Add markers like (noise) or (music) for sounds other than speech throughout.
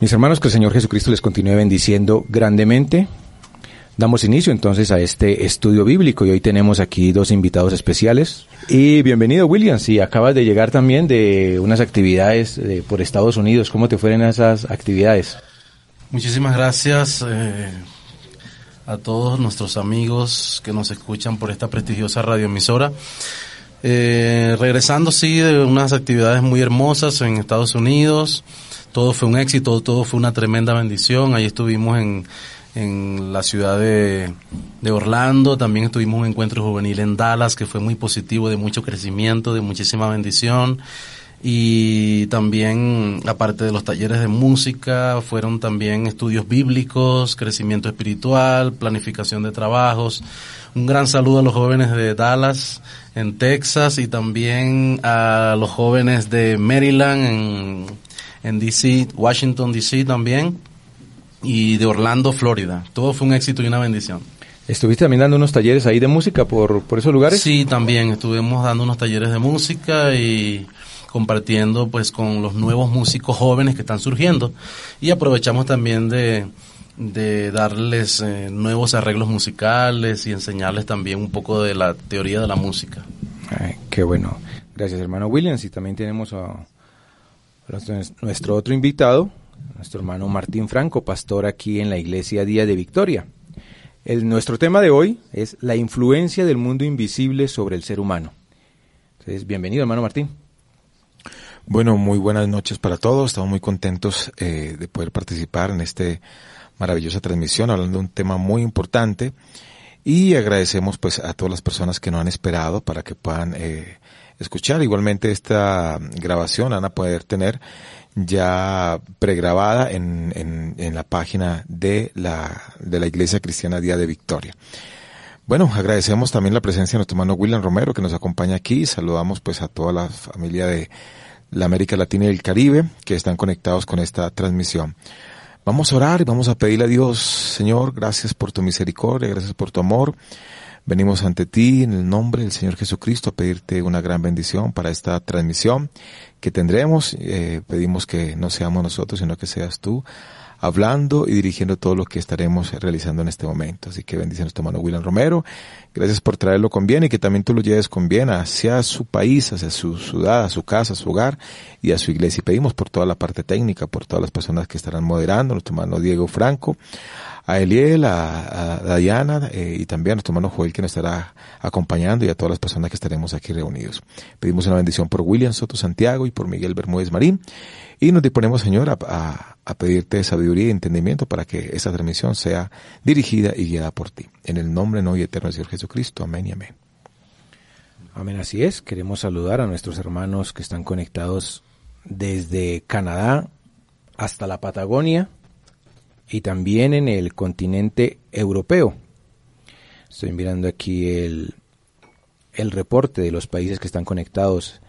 Mis hermanos, que el Señor Jesucristo les continúe bendiciendo grandemente. Damos inicio entonces a este estudio bíblico y hoy tenemos aquí dos invitados especiales. Y bienvenido William, si acabas de llegar también de unas actividades por Estados Unidos, ¿cómo te fueron esas actividades? Muchísimas gracias eh, a todos nuestros amigos que nos escuchan por esta prestigiosa radioemisora. Eh, regresando sí de unas actividades muy hermosas en Estados Unidos, todo fue un éxito, todo fue una tremenda bendición. Ahí estuvimos en, en la ciudad de, de, Orlando, también estuvimos un encuentro juvenil en Dallas que fue muy positivo, de mucho crecimiento, de muchísima bendición. Y también, aparte de los talleres de música, fueron también estudios bíblicos, crecimiento espiritual, planificación de trabajos. Un gran saludo a los jóvenes de Dallas, en Texas, y también a los jóvenes de Maryland, en en DC, Washington DC también, y de Orlando, Florida. Todo fue un éxito y una bendición. ¿Estuviste también dando unos talleres ahí de música por, por esos lugares? Sí, también estuvimos dando unos talleres de música y compartiendo pues con los nuevos músicos jóvenes que están surgiendo y aprovechamos también de, de darles eh, nuevos arreglos musicales y enseñarles también un poco de la teoría de la música. Ay, qué bueno. Gracias hermano Williams y también tenemos a nuestro otro invitado, nuestro hermano Martín Franco, pastor aquí en la iglesia Día de Victoria. El, nuestro tema de hoy es la influencia del mundo invisible sobre el ser humano. Entonces, bienvenido, hermano Martín. Bueno, muy buenas noches para todos. Estamos muy contentos eh, de poder participar en esta maravillosa transmisión, hablando de un tema muy importante. Y agradecemos pues a todas las personas que nos han esperado para que puedan eh, escuchar. Igualmente esta grabación van a poder tener ya pregrabada en, en, la página de la, de la Iglesia Cristiana Día de Victoria. Bueno, agradecemos también la presencia de nuestro hermano William Romero que nos acompaña aquí. Saludamos pues a toda la familia de la América Latina y el Caribe que están conectados con esta transmisión. Vamos a orar y vamos a pedirle a Dios, Señor, gracias por tu misericordia, gracias por tu amor. Venimos ante ti en el nombre del Señor Jesucristo a pedirte una gran bendición para esta transmisión que tendremos. Eh, pedimos que no seamos nosotros, sino que seas tú hablando y dirigiendo todo lo que estaremos realizando en este momento. Así que bendice a nuestro hermano William Romero. Gracias por traerlo con bien y que también tú lo lleves con bien hacia su país, hacia su ciudad, a su casa, a su hogar y a su iglesia. Y pedimos por toda la parte técnica, por todas las personas que estarán moderando, nuestro hermano Diego Franco, a Eliel, a, a Diana eh, y también a nuestro hermano Joel que nos estará acompañando y a todas las personas que estaremos aquí reunidos. Pedimos una bendición por William Soto Santiago y por Miguel Bermúdez Marín y nos disponemos, Señor, a, pedirte sabiduría y entendimiento para que esta transmisión sea dirigida y guiada por ti. En el nombre no y eterno del Señor Jesucristo. Amén y amén. Amén, así es. Queremos saludar a nuestros hermanos que están conectados desde Canadá hasta la Patagonia, y también en el continente europeo. Estoy mirando aquí el, el reporte de los países que están conectados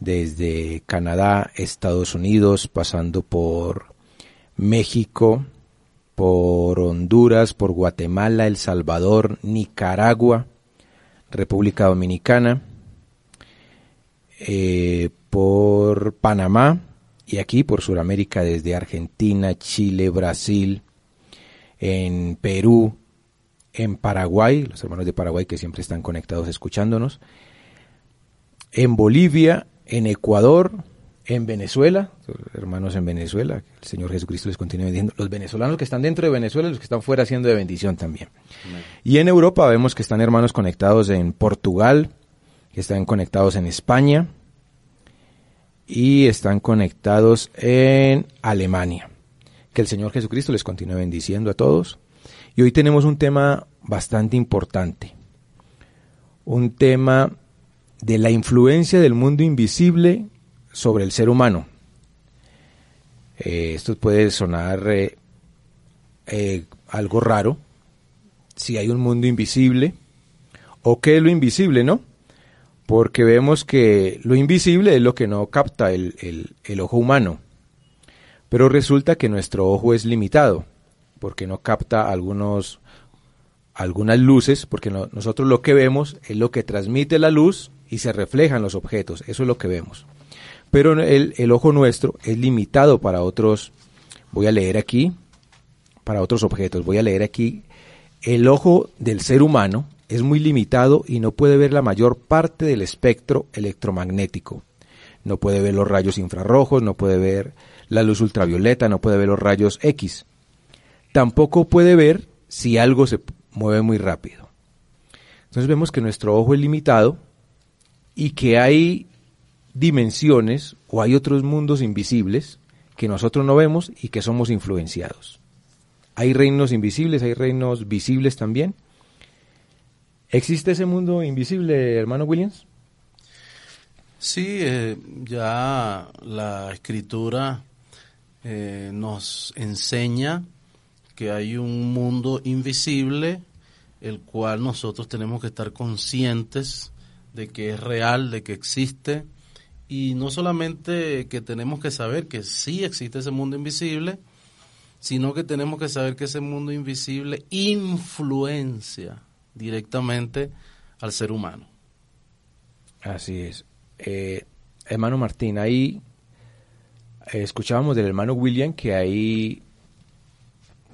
desde Canadá, Estados Unidos, pasando por México, por Honduras, por Guatemala, El Salvador, Nicaragua, República Dominicana, eh, por Panamá, y aquí por Sudamérica desde Argentina, Chile, Brasil, en Perú, en Paraguay, los hermanos de Paraguay que siempre están conectados escuchándonos, en Bolivia, en Ecuador, en Venezuela, hermanos en Venezuela, el Señor Jesucristo les continúe diciendo, los venezolanos que están dentro de Venezuela y los que están fuera haciendo de bendición también. Y en Europa vemos que están hermanos conectados en Portugal, que están conectados en España, y están conectados en Alemania. Que el Señor Jesucristo les continúe bendiciendo a todos. Y hoy tenemos un tema bastante importante. Un tema de la influencia del mundo invisible sobre el ser humano. Eh, esto puede sonar eh, eh, algo raro. Si hay un mundo invisible, o qué es lo invisible, ¿no? Porque vemos que lo invisible es lo que no capta el, ojo humano. Pero resulta que nuestro ojo es limitado, porque no capta algunos, algunas luces, porque nosotros lo que vemos es lo que transmite la luz y se refleja en los objetos, eso es lo que vemos. Pero el, el ojo nuestro es limitado para otros, voy a leer aquí, para otros objetos, voy a leer aquí, el ojo del ser humano es muy limitado y no puede ver la mayor parte del espectro electromagnético. No puede ver los rayos infrarrojos, no puede ver la luz ultravioleta, no puede ver los rayos X. Tampoco puede ver si algo se mueve muy rápido. Entonces vemos que nuestro ojo es limitado y que hay dimensiones o hay otros mundos invisibles que nosotros no vemos y que somos influenciados. Hay reinos invisibles, hay reinos visibles también. ¿Existe ese mundo invisible, hermano Williams? Sí, eh, ya la escritura eh, nos enseña que hay un mundo invisible, el cual nosotros tenemos que estar conscientes de que es real, de que existe, y no solamente que tenemos que saber que sí existe ese mundo invisible, sino que tenemos que saber que ese mundo invisible influencia directamente al ser humano. Así es. Eh, hermano Martín, ahí eh, escuchábamos del hermano William que hay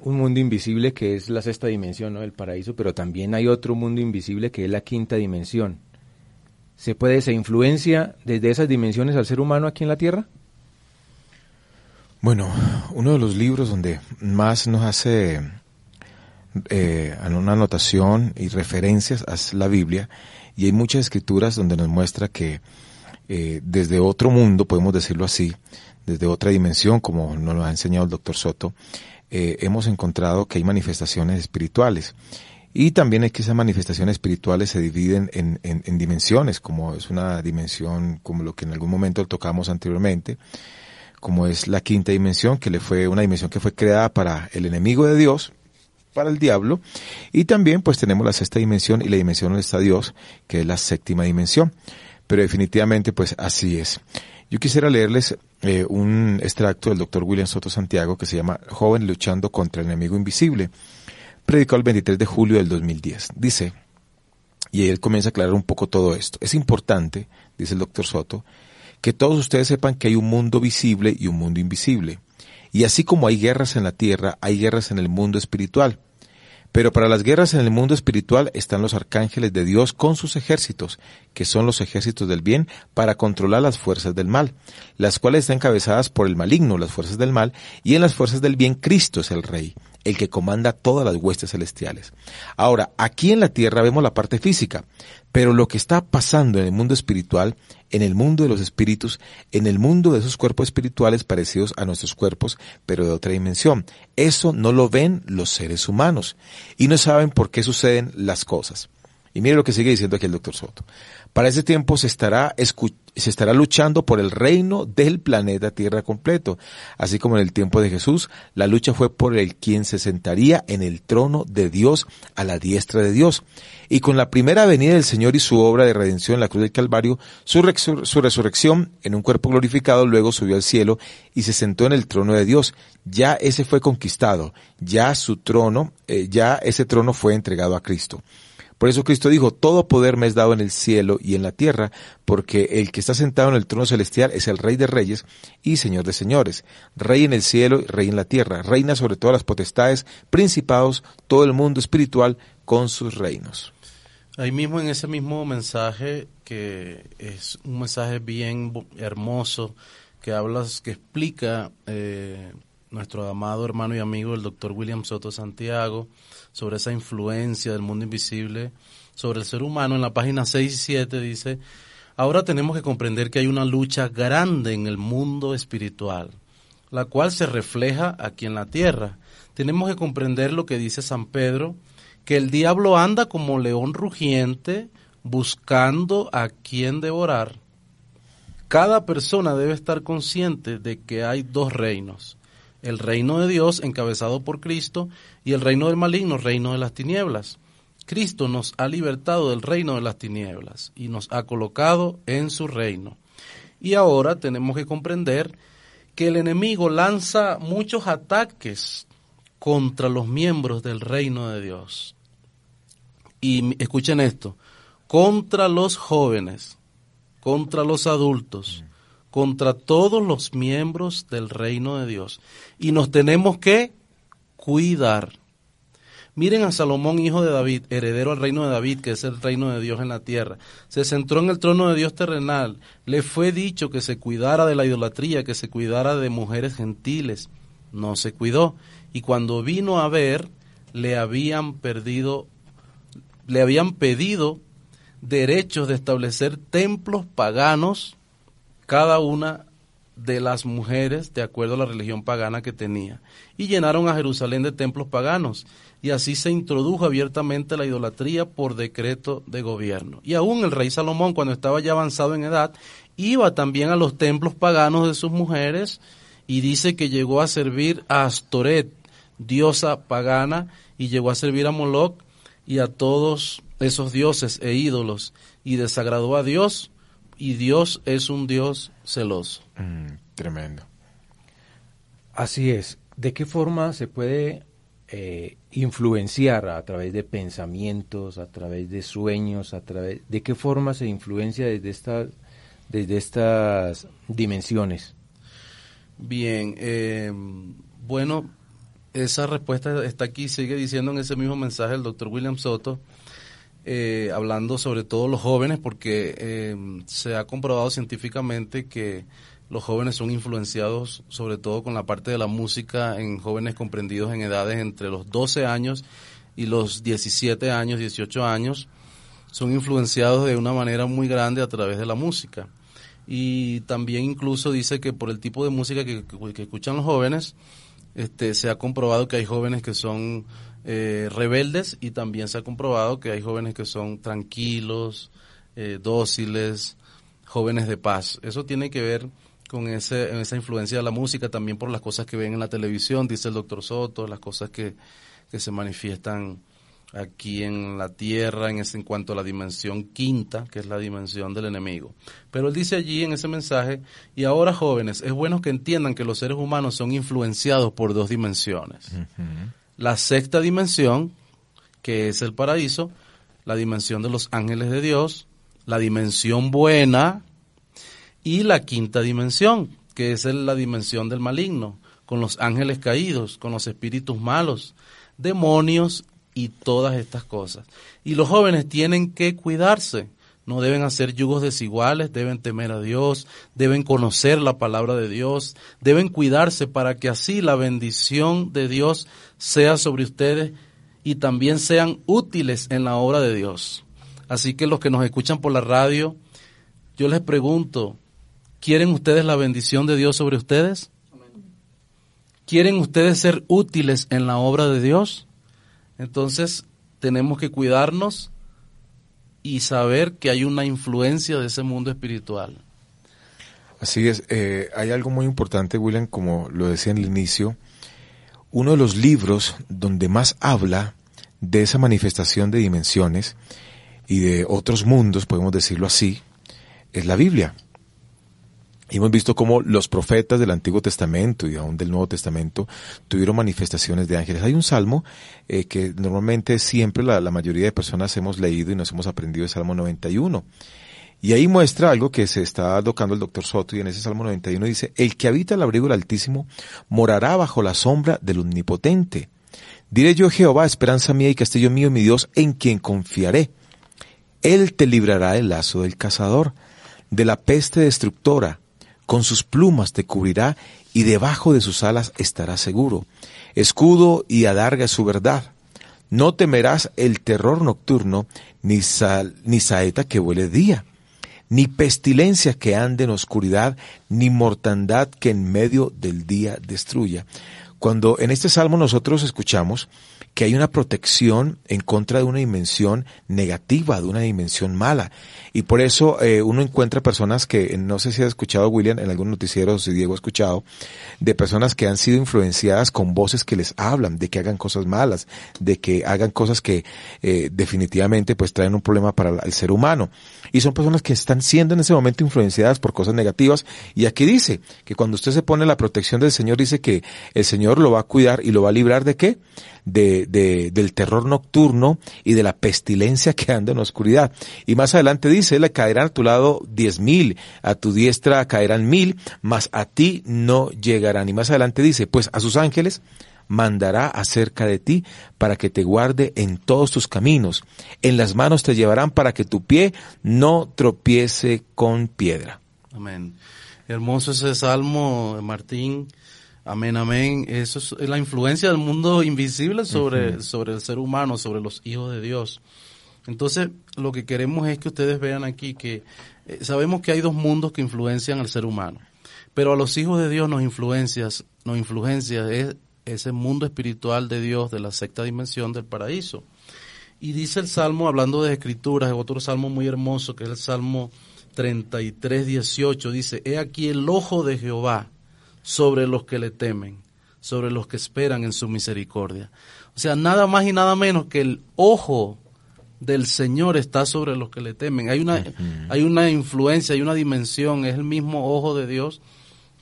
un mundo invisible que es la sexta dimensión, ¿no? El paraíso, pero también hay otro mundo invisible que es la quinta dimensión se puede, se influencia desde esas dimensiones al ser humano aquí en la Tierra? Bueno, uno de los libros donde más nos hace eh, una anotación y referencias es la Biblia, y hay muchas escrituras donde nos muestra que eh, desde otro mundo, podemos decirlo así, desde otra dimensión, como nos lo ha enseñado el doctor Soto, eh, hemos encontrado que hay manifestaciones espirituales. Y también es que esas manifestaciones espirituales se dividen en, en, dimensiones, como es una dimensión como lo que en algún momento tocamos anteriormente, como es la quinta dimensión, que le fue una dimensión que fue creada para el enemigo de Dios, para el diablo, y también pues tenemos la sexta dimensión y la dimensión donde está Dios, que es la séptima dimensión. Pero definitivamente pues así es. Yo quisiera leerles eh, un extracto del doctor William Soto Santiago que se llama Joven luchando contra el enemigo invisible predicó el 23 de julio del 2010. Dice, y él comienza a aclarar un poco todo esto. Es importante, dice el doctor Soto, que todos ustedes sepan que hay un mundo visible y un mundo invisible. Y así como hay guerras en la tierra, hay guerras en el mundo espiritual. Pero para las guerras en el mundo espiritual están los arcángeles de Dios con sus ejércitos, que son los ejércitos del bien, para controlar las fuerzas del mal, las cuales están encabezadas por el maligno, las fuerzas del mal, y en las fuerzas del bien Cristo es el Rey el que comanda todas las huestes celestiales. Ahora, aquí en la tierra vemos la parte física, pero lo que está pasando en el mundo espiritual, en el mundo de los espíritus, en el mundo de esos cuerpos espirituales parecidos a nuestros cuerpos, pero de otra dimensión, eso no lo ven los seres humanos y no saben por qué suceden las cosas. Y mire lo que sigue diciendo aquí el doctor Soto. Para ese tiempo se estará, se estará luchando por el reino del planeta Tierra completo. Así como en el tiempo de Jesús, la lucha fue por el quien se sentaría en el trono de Dios a la diestra de Dios. Y con la primera venida del Señor y su obra de redención en la cruz del Calvario, su, su resurrección en un cuerpo glorificado luego subió al cielo y se sentó en el trono de Dios. Ya ese fue conquistado, ya su trono, eh, ya ese trono fue entregado a Cristo. Por eso Cristo dijo, todo poder me es dado en el cielo y en la tierra, porque el que está sentado en el trono celestial es el Rey de Reyes y Señor de Señores, Rey en el cielo y Rey en la tierra, reina sobre todas las potestades, principados, todo el mundo espiritual con sus reinos. Ahí mismo en ese mismo mensaje, que es un mensaje bien hermoso, que hablas, que explica eh, nuestro amado hermano y amigo el doctor William Soto Santiago, sobre esa influencia del mundo invisible sobre el ser humano, en la página 6 y 7 dice, ahora tenemos que comprender que hay una lucha grande en el mundo espiritual, la cual se refleja aquí en la tierra. Tenemos que comprender lo que dice San Pedro, que el diablo anda como león rugiente buscando a quien devorar. Cada persona debe estar consciente de que hay dos reinos, el reino de Dios encabezado por Cristo y el reino del maligno, reino de las tinieblas. Cristo nos ha libertado del reino de las tinieblas y nos ha colocado en su reino. Y ahora tenemos que comprender que el enemigo lanza muchos ataques contra los miembros del reino de Dios. Y escuchen esto, contra los jóvenes, contra los adultos, contra todos los miembros del reino de Dios. Y nos tenemos que cuidar. Miren a Salomón, hijo de David, heredero al reino de David, que es el reino de Dios en la tierra. Se centró en el trono de Dios terrenal. Le fue dicho que se cuidara de la idolatría, que se cuidara de mujeres gentiles. No se cuidó. Y cuando vino a ver, le habían perdido, le habían pedido derechos de establecer templos paganos, cada una de las mujeres de acuerdo a la religión pagana que tenía. Y llenaron a Jerusalén de templos paganos y así se introdujo abiertamente la idolatría por decreto de gobierno. Y aún el rey Salomón, cuando estaba ya avanzado en edad, iba también a los templos paganos de sus mujeres y dice que llegó a servir a Astoret, diosa pagana, y llegó a servir a Moloch y a todos esos dioses e ídolos, y desagradó a Dios, y Dios es un Dios celoso. Mm, tremendo. Así es. ¿De qué forma se puede eh, influenciar a través de pensamientos, a través de sueños, a través de qué forma se influencia desde estas desde estas dimensiones. Bien, eh, bueno, esa respuesta está aquí, sigue diciendo en ese mismo mensaje el doctor William Soto, eh, hablando sobre todo los jóvenes, porque se ha comprobado científicamente que los jóvenes son influenciados sobre todo con la parte de la música en jóvenes comprendidos en edades entre los 12 años y los 17 años, 18 años, son influenciados de una manera muy grande a través de la música. Y también incluso dice que por el tipo de música que, escuchan los jóvenes, este, se ha comprobado que hay jóvenes que son eh, rebeldes y también se ha comprobado que hay jóvenes que son tranquilos, eh, dóciles, jóvenes de paz. Eso tiene que ver con ese, esa influencia de la música, también por las cosas que ven en la televisión, dice el doctor Soto, las cosas que, se manifiestan aquí en la tierra en, ese, en cuanto a la dimensión quinta, que es la dimensión del enemigo. Pero él dice allí en ese mensaje, y ahora jóvenes, es bueno que entiendan que los seres humanos son influenciados por dos dimensiones. La sexta dimensión, que es el paraíso, la dimensión de los ángeles de Dios, la dimensión buena, y la quinta dimensión, que es la dimensión del maligno, con los ángeles caídos, con los espíritus malos, demonios y todas estas cosas. Y los jóvenes tienen que cuidarse, no deben hacer yugos desiguales, deben temer a Dios, deben conocer la palabra de Dios, deben cuidarse para que así la bendición de Dios sea sobre ustedes y también sean útiles en la obra de Dios. Así que los que nos escuchan por la radio, yo les pregunto, ¿Quieren ustedes la bendición de Dios sobre ustedes? ¿Quieren ustedes ser útiles en la obra de Dios? Entonces tenemos que cuidarnos y saber que hay una influencia de ese mundo espiritual. Así es, eh, hay algo muy importante, William, como lo decía en el inicio, uno de los libros donde más habla de esa manifestación de dimensiones y de otros mundos, podemos decirlo así, es la Biblia. Y hemos visto cómo los profetas del Antiguo Testamento y aún del Nuevo Testamento tuvieron manifestaciones de ángeles. Hay un salmo eh, que normalmente siempre la, mayoría de personas hemos leído y nos hemos aprendido, el Salmo 91. Y ahí muestra algo que se está tocando el doctor Soto y en ese Salmo 91 dice, el que habita el abrigo del Altísimo morará bajo la sombra del Omnipotente. Diré yo Jehová, esperanza mía y castillo mío, mi Dios, en quien confiaré. Él te librará del lazo del cazador, de la peste destructora con sus plumas te cubrirá y debajo de sus alas estarás seguro. Escudo y adarga su verdad. No temerás el terror nocturno, ni, ni saeta que huele día, ni pestilencia que ande en oscuridad, ni mortandad que en medio del día destruya. Cuando en este salmo nosotros escuchamos que hay una protección en contra de una dimensión negativa, de una dimensión mala. Y por eso eh, uno encuentra personas que, no sé si ha escuchado William en algún noticiero, si Diego ha escuchado, de personas que han sido influenciadas con voces que les hablan de que hagan cosas malas, de que hagan cosas que eh, definitivamente pues traen un problema para el ser humano. Y son personas que están siendo en ese momento influenciadas por cosas negativas. Y aquí dice que cuando usted se pone la protección del Señor, dice que el Señor lo va a cuidar y lo va a librar de qué? De, de, del terror nocturno y de la pestilencia que anda en la oscuridad. Y más adelante dice, le caerán a tu lado diez mil, a tu diestra caerán mil, mas a ti no llegarán. Y más adelante dice, pues a sus ángeles mandará acerca de ti para que te guarde en todos tus caminos. En las manos te llevarán para que tu pie no tropiece con piedra. Amén. Hermoso ese salmo, Martín. Amén, amén. Eso es la influencia del mundo invisible sobre, sobre el ser humano, sobre los hijos de Dios. Entonces, lo que queremos es que ustedes vean aquí que eh, sabemos que hay dos mundos que influencian al ser humano, pero a los hijos de Dios nos influencias, nos influencia es ese mundo espiritual de Dios de la sexta dimensión del paraíso. Y dice el Salmo, hablando de escrituras, otro salmo muy hermoso que es el Salmo 33, 18, dice, He aquí el ojo de Jehová sobre los que le temen, sobre los que esperan en su misericordia. O sea, nada más y nada menos que el ojo del Señor está sobre los que le temen. Hay una, hay una influencia, hay una dimensión, es el mismo ojo de Dios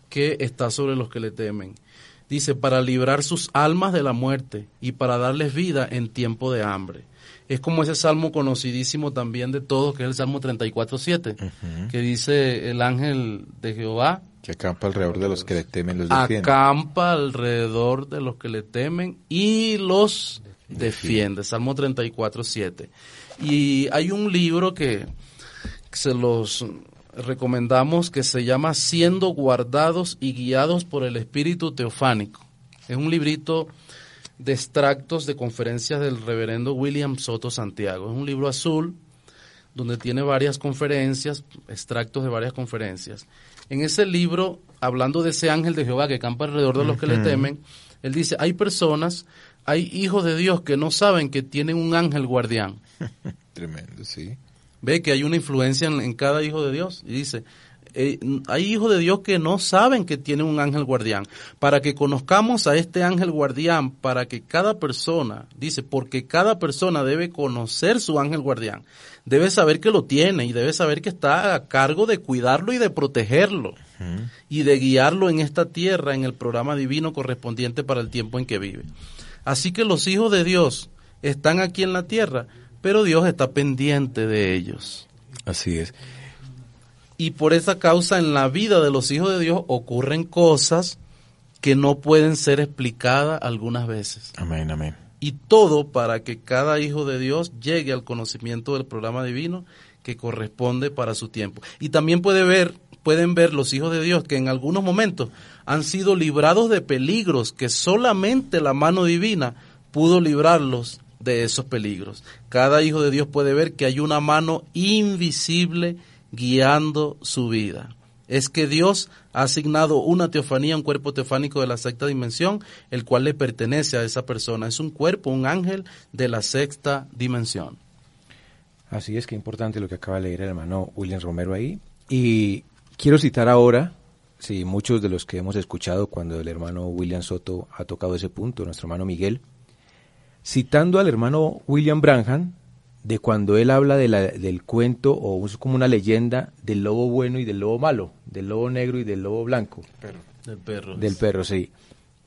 que está sobre los que le temen. Dice, para librar sus almas de la muerte y para darles vida en tiempo de hambre. Es como ese salmo conocidísimo también de todos, que es el Salmo 34.7, que dice el ángel de Jehová que acampa alrededor de los que le temen, los defiende. Acampa alrededor de los que le temen y los defiende. Salmo 34, 7. Y hay un libro que se los recomendamos que se llama Siendo guardados y guiados por el Espíritu Teofánico. Es un librito de extractos de conferencias del reverendo William Soto Santiago. Es un libro azul donde tiene varias conferencias, extractos de varias conferencias. En ese libro, hablando de ese ángel de Jehová que campa alrededor de los que le temen, él dice, hay personas, hay hijos de Dios que no saben que tienen un ángel guardián. (laughs) Tremendo, sí. Ve que hay una influencia en, cada hijo de Dios. Y dice, eh, hay hijos de Dios que no saben que tienen un ángel guardián. Para que conozcamos a este ángel guardián, para que cada persona, dice, porque cada persona debe conocer su ángel guardián debe saber que lo tiene y debe saber que está a cargo de cuidarlo y de protegerlo y de guiarlo en esta tierra, en el programa divino correspondiente para el tiempo en que vive. Así que los hijos de Dios están aquí en la tierra, pero Dios está pendiente de ellos. Así es. Y por esa causa en la vida de los hijos de Dios ocurren cosas que no pueden ser explicadas algunas veces. Amén, amén y todo para que cada hijo de Dios llegue al conocimiento del programa divino que corresponde para su tiempo. Y también puede ver, pueden ver los hijos de Dios que en algunos momentos han sido librados de peligros que solamente la mano divina pudo librarlos de esos peligros. Cada hijo de Dios puede ver que hay una mano invisible guiando su vida es que Dios ha asignado una teofanía, un cuerpo teofánico de la sexta dimensión, el cual le pertenece a esa persona. Es un cuerpo, un ángel de la sexta dimensión. Así es que importante lo que acaba de leer el hermano William Romero ahí. Y quiero citar ahora, si muchos de los que hemos escuchado cuando el hermano William Soto ha tocado ese punto, nuestro hermano Miguel, citando al hermano William Branham, de cuando él habla de la, del cuento o es como una leyenda del lobo bueno y del lobo malo, del lobo negro y del lobo blanco. Del perro. Del perro, sí.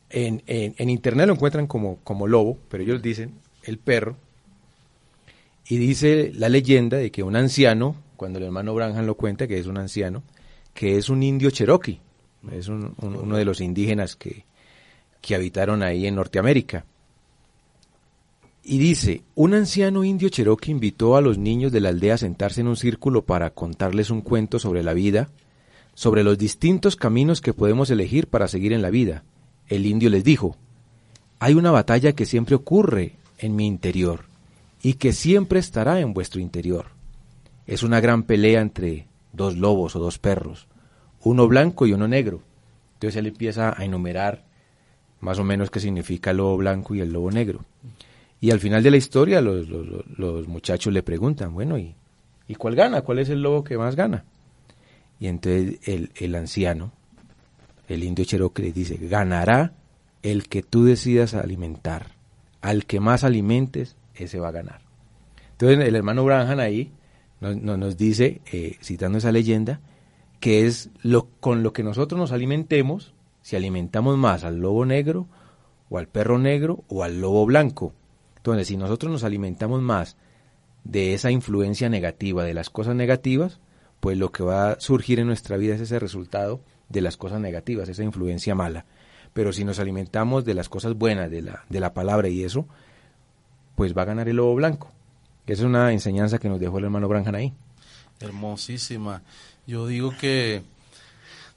En, en, internet lo encuentran como, como lobo, pero ellos dicen el perro. Y dice la leyenda de que un anciano, cuando el hermano Branham lo cuenta, que es un anciano, que es un indio cherokee, es uno de los indígenas que, que habitaron ahí en Norteamérica y dice, un anciano indio cherokee invitó a los niños de la aldea a sentarse en un círculo para contarles un cuento sobre la vida, sobre los distintos caminos que podemos elegir para seguir en la vida. El indio les dijo, hay una batalla que siempre ocurre en mi interior y que siempre estará en vuestro interior. Es una gran pelea entre dos lobos o dos perros, uno blanco y uno negro. Entonces él empieza a enumerar más o menos qué significa el lobo blanco y el lobo negro. Y al final de la historia los, los, muchachos le preguntan, bueno, ¿y, ¿y, cuál gana? ¿Cuál es el lobo que más gana? Y entonces el, el anciano, el indio Cherokee, dice, ganará el que tú decidas alimentar. Al que más alimentes, ese va a ganar. Entonces el hermano Branham ahí nos, nos dice, eh, citando esa leyenda, que es lo, con lo que nosotros nos alimentemos, si alimentamos más al lobo negro, o al perro negro, o al lobo blanco Entonces, si nosotros nos alimentamos más de esa influencia negativa, de las cosas negativas, pues lo que va a surgir en nuestra vida es ese resultado de las cosas negativas, esa influencia mala. Pero si nos alimentamos de las cosas buenas, de la, de la palabra y eso, pues va a ganar el lobo blanco. Esa es una enseñanza que nos dejó el hermano Branjan ahí. Hermosísima. Yo digo que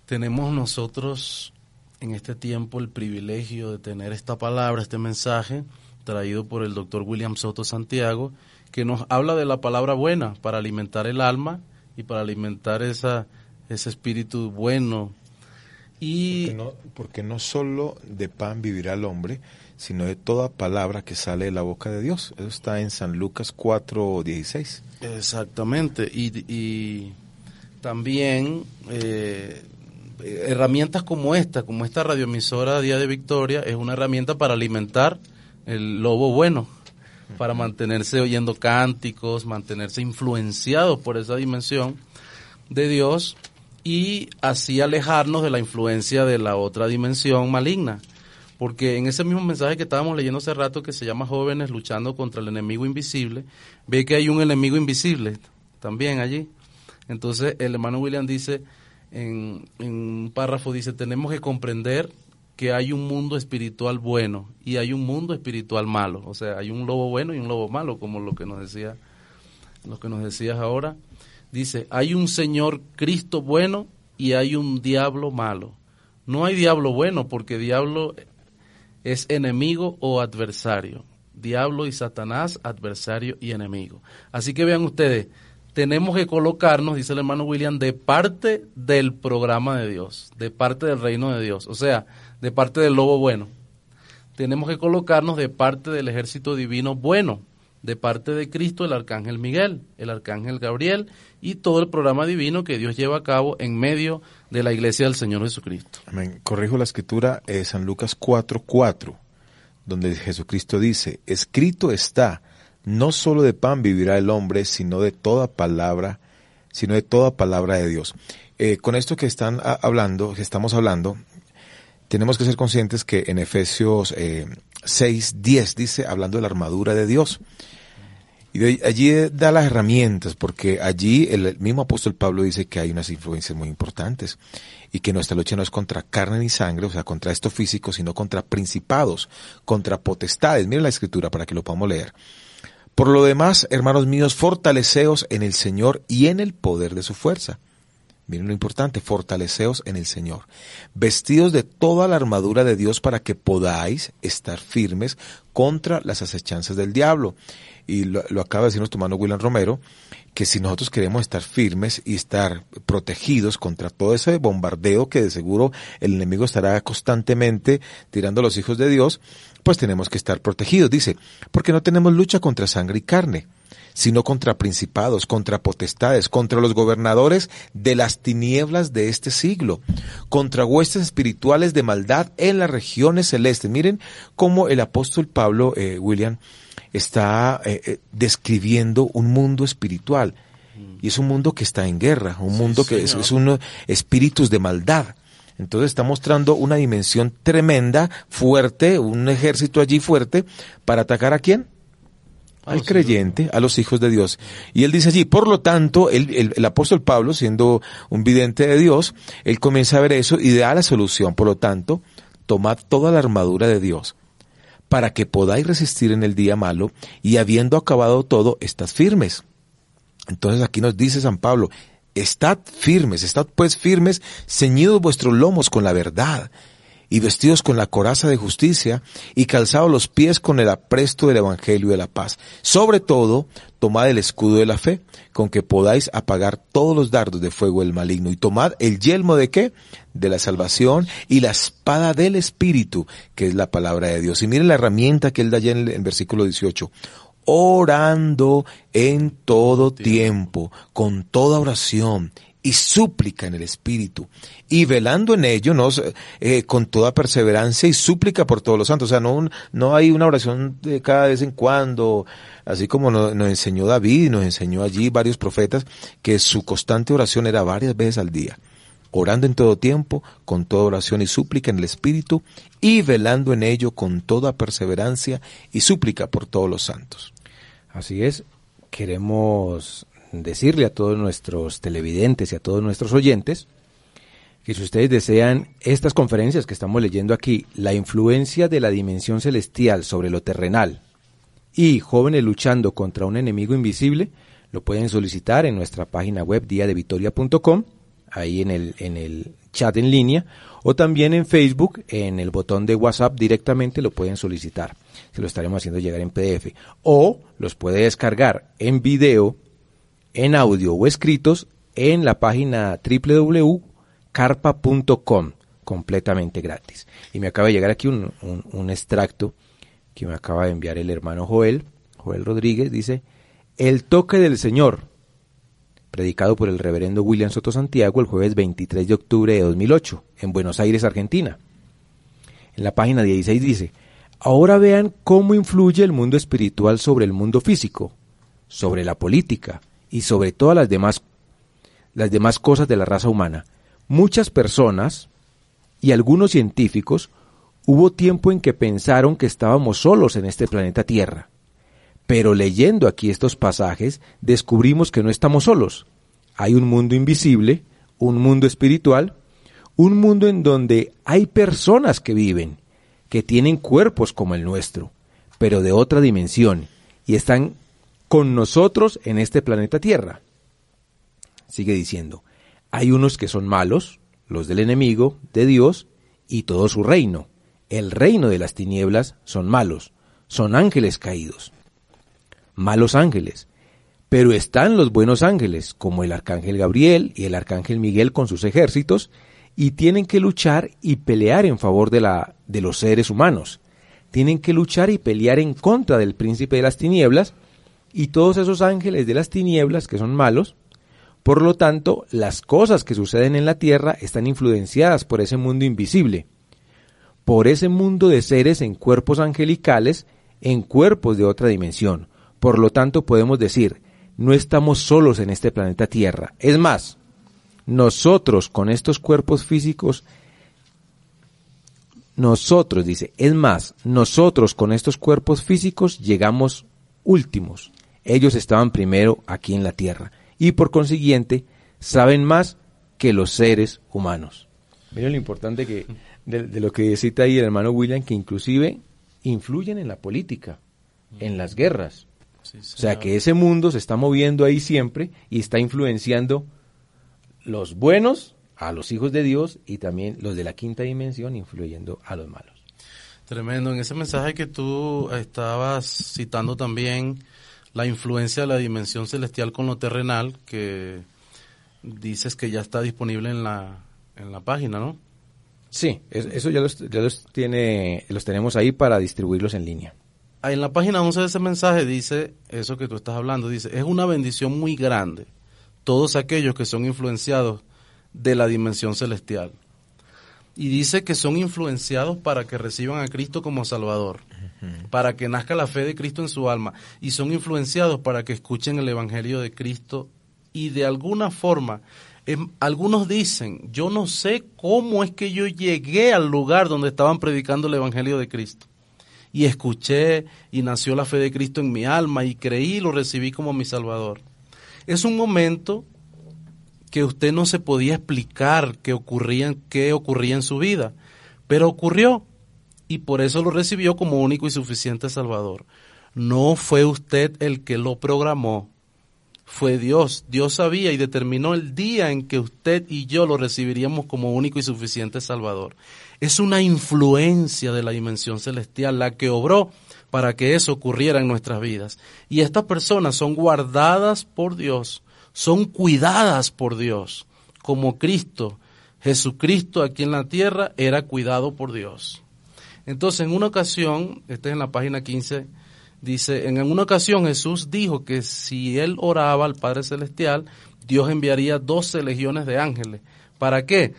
tenemos nosotros en este tiempo el privilegio de tener esta palabra, este mensaje traído por el doctor William Soto Santiago, que nos habla de la palabra buena para alimentar el alma y para alimentar esa, ese espíritu bueno. Y porque no, porque no solo de pan vivirá el hombre, sino de toda palabra que sale de la boca de Dios. Eso está en San Lucas 4:16. Exactamente. Y, y también eh, herramientas como esta, como esta radioemisora Día de Victoria, es una herramienta para alimentar el lobo bueno, para mantenerse oyendo cánticos, mantenerse influenciado por esa dimensión de Dios y así alejarnos de la influencia de la otra dimensión maligna. Porque en ese mismo mensaje que estábamos leyendo hace rato que se llama Jóvenes luchando contra el enemigo invisible, ve que hay un enemigo invisible también allí. Entonces el hermano William dice, en, en un párrafo dice, tenemos que comprender que hay un mundo espiritual bueno y hay un mundo espiritual malo. O sea, hay un lobo bueno y un lobo malo, como lo que nos decía, lo que nos decías ahora. Dice, hay un Señor Cristo bueno y hay un diablo malo. No hay diablo bueno porque diablo es enemigo o adversario. Diablo y Satanás, adversario y enemigo. Así que vean ustedes, tenemos que colocarnos, dice el hermano William, de parte del programa de Dios, de parte del reino de Dios. O sea, de parte del lobo bueno. Tenemos que colocarnos de parte del ejército divino bueno, de parte de Cristo, el arcángel Miguel, el arcángel Gabriel y todo el programa divino que Dios lleva a cabo en medio de la iglesia del Señor Jesucristo. Amén. Corrijo la escritura, eh, San Lucas 4:4, donde Jesucristo dice, escrito está, no solo de pan vivirá el hombre, sino de toda palabra, sino de toda palabra de Dios. Eh, con esto que están hablando, que estamos hablando, tenemos que ser conscientes que en Efesios eh, 6, 10 dice, hablando de la armadura de Dios. Y allí da las herramientas, porque allí el mismo apóstol Pablo dice que hay unas influencias muy importantes y que nuestra lucha no es contra carne ni sangre, o sea, contra esto físico, sino contra principados, contra potestades. Miren la escritura para que lo podamos leer. Por lo demás, hermanos míos, fortaleceos en el Señor y en el poder de su fuerza Miren lo importante, fortaleceos en el Señor, vestidos de toda la armadura de Dios para que podáis estar firmes contra las acechanzas del diablo. Y lo, acaba de decir nuestro hermano William Romero, que si nosotros queremos estar firmes y estar protegidos contra todo ese bombardeo que de seguro el enemigo estará constantemente tirando a los hijos de Dios, pues tenemos que estar protegidos. Dice, porque no tenemos lucha contra sangre y carne sino contra principados, contra potestades, contra los gobernadores de las tinieblas de este siglo, contra huestes espirituales de maldad en las regiones celestes. Miren cómo el apóstol Pablo, eh, William, está eh, eh, describiendo un mundo espiritual. Y es un mundo que está en guerra, un mundo que es, es un espíritus de maldad. Entonces está mostrando una dimensión tremenda, fuerte, un ejército allí fuerte, para atacar a quién? Al creyente, a los hijos de Dios. Y él dice allí, por lo tanto, el, el, apóstol Pablo, siendo un vidente de Dios, él comienza a ver eso y da la solución. Por lo tanto, tomad toda la armadura de Dios para que podáis resistir en el día malo y habiendo acabado todo, estás firmes. Entonces aquí nos dice San Pablo, estad firmes, estad pues firmes, ceñidos vuestros lomos con la verdad y vestidos con la coraza de justicia y calzados los pies con el apresto del Evangelio de la paz. Sobre todo, tomad el escudo de la fe, con que podáis apagar todos los dardos de fuego del maligno. Y tomad el yelmo de qué? De la salvación y la espada del Espíritu, que es la palabra de Dios. Y miren la herramienta que él da allá en el versículo 18 orando en todo tiempo, con toda oración y súplica en el Espíritu, y velando en ello. Eh, con toda perseverancia y súplica por todos los santos. O sea, no, no hay una oración de cada vez en cuando, así como nos, enseñó David y nos enseñó allí varios profetas, que su constante oración era varias veces al día orando en todo tiempo, con toda oración y súplica en el Espíritu, y velando en ello con toda perseverancia y súplica por todos los santos. Así es, queremos decirle a todos nuestros televidentes y a todos nuestros oyentes que si ustedes desean estas conferencias que estamos leyendo aquí, la influencia de la dimensión celestial sobre lo terrenal y jóvenes luchando contra un enemigo invisible, lo pueden solicitar en nuestra página web diadevitoria.com, ahí en el, en el chat en línea, o también en Facebook, en el botón de WhatsApp directamente lo pueden solicitar. Se lo estaremos haciendo llegar en PDF. O los puede descargar en video, en audio o escritos en la página www carpa.com completamente gratis. Y me acaba de llegar aquí un, un, extracto que me acaba de enviar el hermano Joel, Joel Rodríguez, dice, El toque del Señor, predicado por el reverendo William Soto Santiago el jueves 23 de octubre de 2008, en Buenos Aires, Argentina. En la página 16 dice, Ahora vean cómo influye el mundo espiritual sobre el mundo físico, sobre la política y sobre todas las demás, las demás cosas de la raza humana Muchas personas y algunos científicos hubo tiempo en que pensaron que estábamos solos en este planeta Tierra. Pero leyendo aquí estos pasajes descubrimos que no estamos solos. Hay un mundo invisible, un mundo espiritual, un mundo en donde hay personas que viven, que tienen cuerpos como el nuestro, pero de otra dimensión, y están con nosotros en este planeta Tierra. Sigue diciendo, hay unos que son malos, los del enemigo, de Dios, y todo su reino. El reino de las tinieblas son malos, son ángeles caídos. Malos ángeles. Pero están los buenos ángeles, como el arcángel Gabriel y el arcángel Miguel con sus ejércitos, y tienen que luchar y pelear en favor de, la, de los seres humanos. Tienen que luchar y pelear en contra del príncipe de las tinieblas, y todos esos ángeles de las tinieblas que son malos, por lo tanto, las cosas que suceden en la Tierra están influenciadas por ese mundo invisible, por ese mundo de seres en cuerpos angelicales, en cuerpos de otra dimensión. Por lo tanto, podemos decir, no estamos solos en este planeta Tierra. Es más, nosotros con estos cuerpos físicos, nosotros, dice, es más, nosotros con estos cuerpos físicos llegamos últimos. Ellos estaban primero aquí en la Tierra y por consiguiente saben más que los seres humanos. Miren lo importante que de, lo que cita ahí el hermano William, que inclusive influyen en la política, en las guerras. o sea que ese mundo se está moviendo ahí siempre y está influenciando los buenos a los hijos de Dios y también los de la quinta dimensión influyendo a los malos. Tremendo. En ese mensaje que tú estabas citando también la influencia de la dimensión celestial con lo terrenal, que dices que ya está disponible en la, en la página, ¿no? Sí, eso ya los, ya los, tiene, los tenemos ahí para distribuirlos en línea. Ah, en la página 11 de ese mensaje dice eso que tú estás hablando, dice, es una bendición muy grande todos aquellos que son influenciados de la dimensión celestial. Y dice que son influenciados para que reciban a Cristo como Salvador para que nazca la fe de Cristo en su alma y son influenciados para que escuchen el Evangelio de Cristo y de alguna forma em, algunos dicen, yo no sé cómo es que yo llegué al lugar donde estaban predicando el Evangelio de Cristo. Y escuché y nació la fe de Cristo en mi alma y creí y lo recibí como mi Salvador. Es un momento que usted no se podía explicar qué ocurría, qué ocurría en su vida, pero ocurrió y por eso lo recibió como único y suficiente Salvador. No fue usted el que lo programó, fue Dios. Dios sabía y determinó el día en que usted y yo lo recibiríamos como único y suficiente Salvador. Es una influencia de la dimensión celestial la que obró para que eso ocurriera en nuestras vidas. Y estas personas son guardadas por Dios, son cuidadas por Dios, como Cristo, Jesucristo aquí en la tierra, era cuidado por Dios. Entonces, en una ocasión, este es en la página 15, dice, en una ocasión Jesús dijo que si él oraba al Padre Celestial, Dios enviaría 12 legiones de ángeles. ¿Para qué?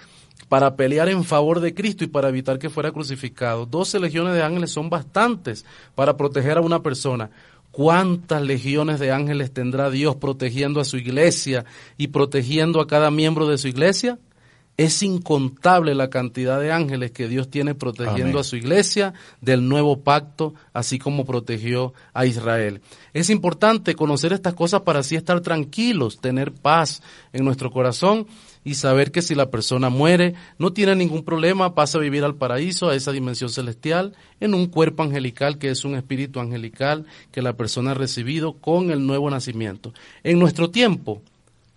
Para pelear en favor de Cristo y para evitar que fuera crucificado. 12 legiones de ángeles son bastantes para proteger a una persona. ¿Cuántas legiones de ángeles tendrá Dios protegiendo a su iglesia y protegiendo a cada miembro de su iglesia? Es incontable la cantidad de ángeles que Dios tiene protegiendo a su iglesia del nuevo pacto, así como protegió a Israel. Es importante conocer estas cosas para así estar tranquilos, tener paz en nuestro corazón y saber que si la persona muere, no tiene ningún problema, pasa a vivir al paraíso, a esa dimensión celestial, en un cuerpo angelical que es un espíritu angelical que la persona ha recibido con el nuevo nacimiento. En nuestro tiempo,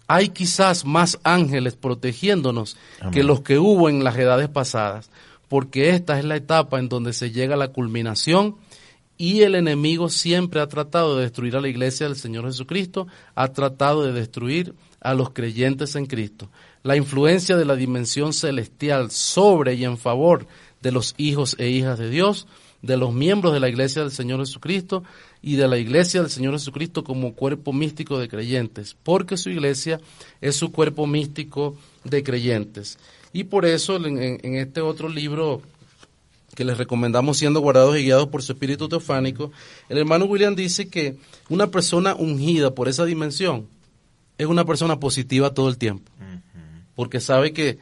hay quizás más ángeles protegiéndonos que los que hubo en las edades pasadas, porque esta es la etapa en donde se llega a la culminación y el enemigo siempre ha tratado de destruir a la iglesia del Señor Jesucristo, ha tratado de destruir a los creyentes en Cristo. La influencia de la dimensión celestial sobre y en favor de los hijos e hijas de Dios, de los miembros de la iglesia del Señor Jesucristo, y de la iglesia del Señor Jesucristo como cuerpo místico de creyentes, porque su iglesia es su cuerpo místico de creyentes. Y por eso en, este otro libro que les recomendamos siendo guardados y guiados por su espíritu teofánico, el hermano William dice que una persona ungida por esa dimensión es una persona positiva todo el tiempo, porque sabe que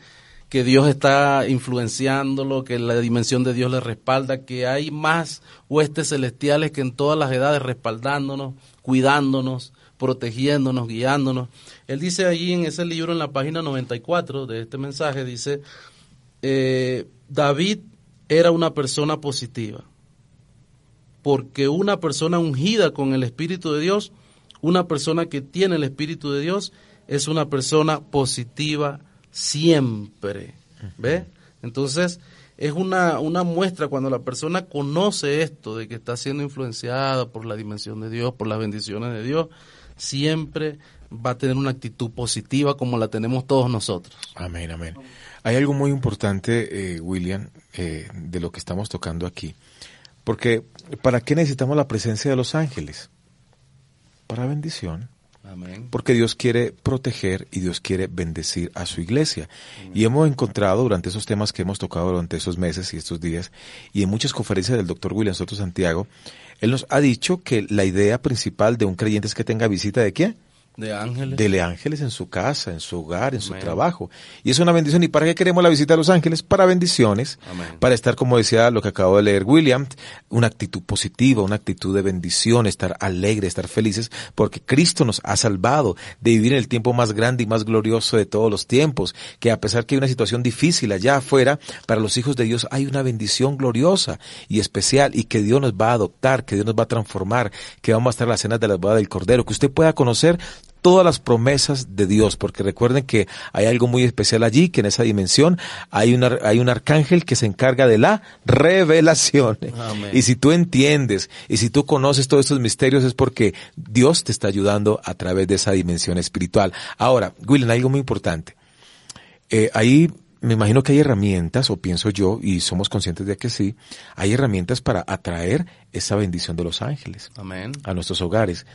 que Dios está influenciándolo, que la dimensión de Dios le respalda, que hay más huestes celestiales que en todas las edades respaldándonos, cuidándonos, protegiéndonos, guiándonos. Él dice allí en ese libro, en la página 94 de este mensaje, dice, eh, David era una persona positiva, porque una persona ungida con el Espíritu de Dios, una persona que tiene el Espíritu de Dios, es una persona positiva siempre. ¿Ve? Entonces, es una, una muestra cuando la persona conoce esto de que está siendo influenciada por la dimensión de Dios, por las bendiciones de Dios, siempre va a tener una actitud positiva como la tenemos todos nosotros. Amén, amén. Hay algo muy importante, eh, William, eh, de lo que estamos tocando aquí. Porque, ¿para qué necesitamos la presencia de los ángeles? Para bendición. Porque Dios quiere proteger y Dios quiere bendecir a su iglesia. Y hemos encontrado durante esos temas que hemos tocado durante esos meses y estos días, y en muchas conferencias del doctor William Soto Santiago, él nos ha dicho que la idea principal de un creyente es que tenga visita de quién? De ángeles. De ángeles en su casa, en su hogar, en su trabajo. Y es una bendición. ¿Y para qué queremos la visita de los ángeles? Para bendiciones. Para estar, como decía lo que acabo de leer William, una actitud positiva, una actitud de bendición, estar alegre, estar felices, porque Cristo nos ha salvado de vivir en el tiempo más grande y más glorioso de todos los tiempos. Que a pesar que hay una situación difícil allá afuera, para los hijos de Dios hay una bendición gloriosa y especial y que Dios nos va a adoptar, que Dios nos va a transformar, que vamos a estar en las cenas de la boda del Cordero, que usted pueda conocer todas las promesas de Dios, porque recuerden que hay algo muy especial allí, que en esa dimensión hay, una, hay un arcángel que se encarga de la revelación. Y si tú entiendes y si tú conoces todos estos misterios es porque Dios te está ayudando a través de esa dimensión espiritual. Ahora, William, algo muy importante. Eh, ahí me imagino que hay herramientas, o pienso yo, y somos conscientes de que sí, hay herramientas para atraer esa bendición de los ángeles a nuestros hogares.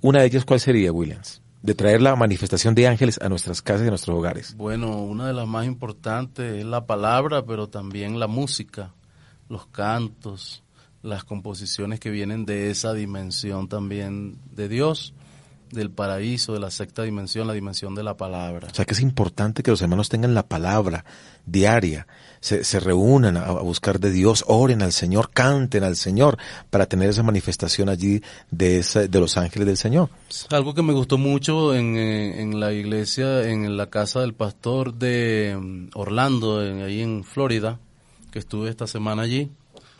Una de ellas, ¿cuál sería, Williams? De traer la manifestación de ángeles a nuestras casas y a nuestros hogares. Bueno, una de las más importantes es la palabra, pero también la música, los cantos, las composiciones que vienen de esa dimensión también de Dios del paraíso, de la sexta dimensión, la dimensión de la palabra. O sea que es importante que los hermanos tengan la palabra diaria, se, se reúnan a, buscar de Dios, oren al Señor, canten al Señor para tener esa manifestación allí de, de los ángeles del Señor. Algo que me gustó mucho en, eh, en la iglesia, en la casa del pastor de mm, Orlando, en, ahí en Florida, que estuve esta semana allí.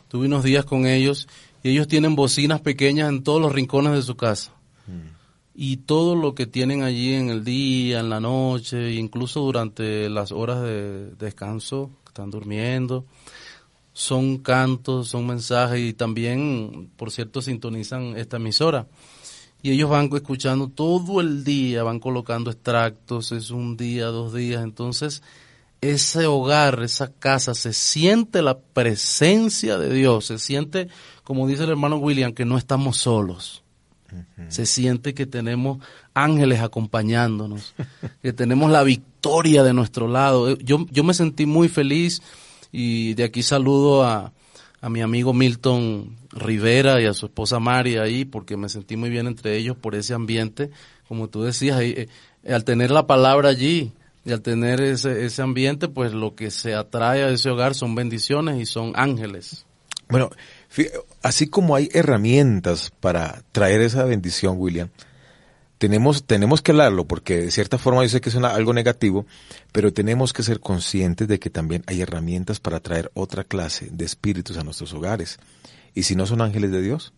Tuve unos días con ellos y ellos tienen bocinas pequeñas en todos los rincones de su casa. Mm y todo lo que tienen allí en el día, en la noche, incluso durante las horas de descanso, están durmiendo, son cantos, son mensajes y también, por cierto, sintonizan esta emisora. Y ellos van escuchando todo el día, van colocando extractos, es un día, dos días, entonces ese hogar, esa casa, se siente la presencia de Dios, se siente, como dice el hermano William, que no estamos solos se siente que tenemos ángeles acompañándonos, (laughs) que tenemos la victoria de nuestro lado. Eh, yo, yo me sentí muy feliz y de aquí saludo a, a mi amigo Milton Rivera y a su esposa María ahí, porque me sentí muy bien entre ellos por ese ambiente. Como tú decías, eh, al tener la palabra allí, Y al tener ese, ese ambiente, pues lo que se atrae a ese hogar son bendiciones y son ángeles. Bueno, así como hay herramientas para traer esa bendición, William, tenemos, tenemos que hablarlo, porque de cierta forma yo sé que es algo negativo, pero tenemos que ser conscientes de que también hay herramientas para traer otra clase de espíritus a nuestros hogares. Y si no son ángeles de Dios.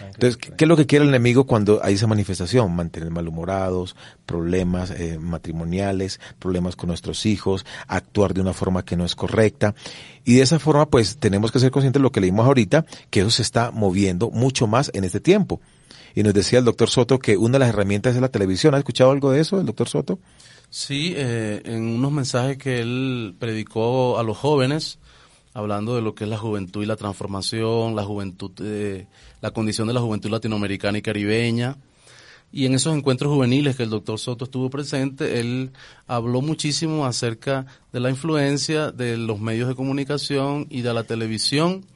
Entonces, ¿qué es lo que quiere el enemigo cuando hay esa manifestación? Mantener malhumorados, problemas eh, matrimoniales, problemas con nuestros hijos, actuar de una forma que no es correcta. Y de esa forma, pues, tenemos que ser conscientes de lo que leímos ahorita, que eso se está moviendo mucho más en este tiempo y nos decía el doctor Soto que una de las herramientas es la televisión. ¿Ha escuchado algo de eso, el doctor Soto? Sí, eh, en unos mensajes que él predicó a los jóvenes, hablando de lo que es la juventud y la transformación, la juventud, eh, la condición de la juventud latinoamericana y caribeña. Y en esos encuentros juveniles que el doctor Soto estuvo presente, él habló muchísimo acerca de la influencia de los medios de comunicación y de la televisión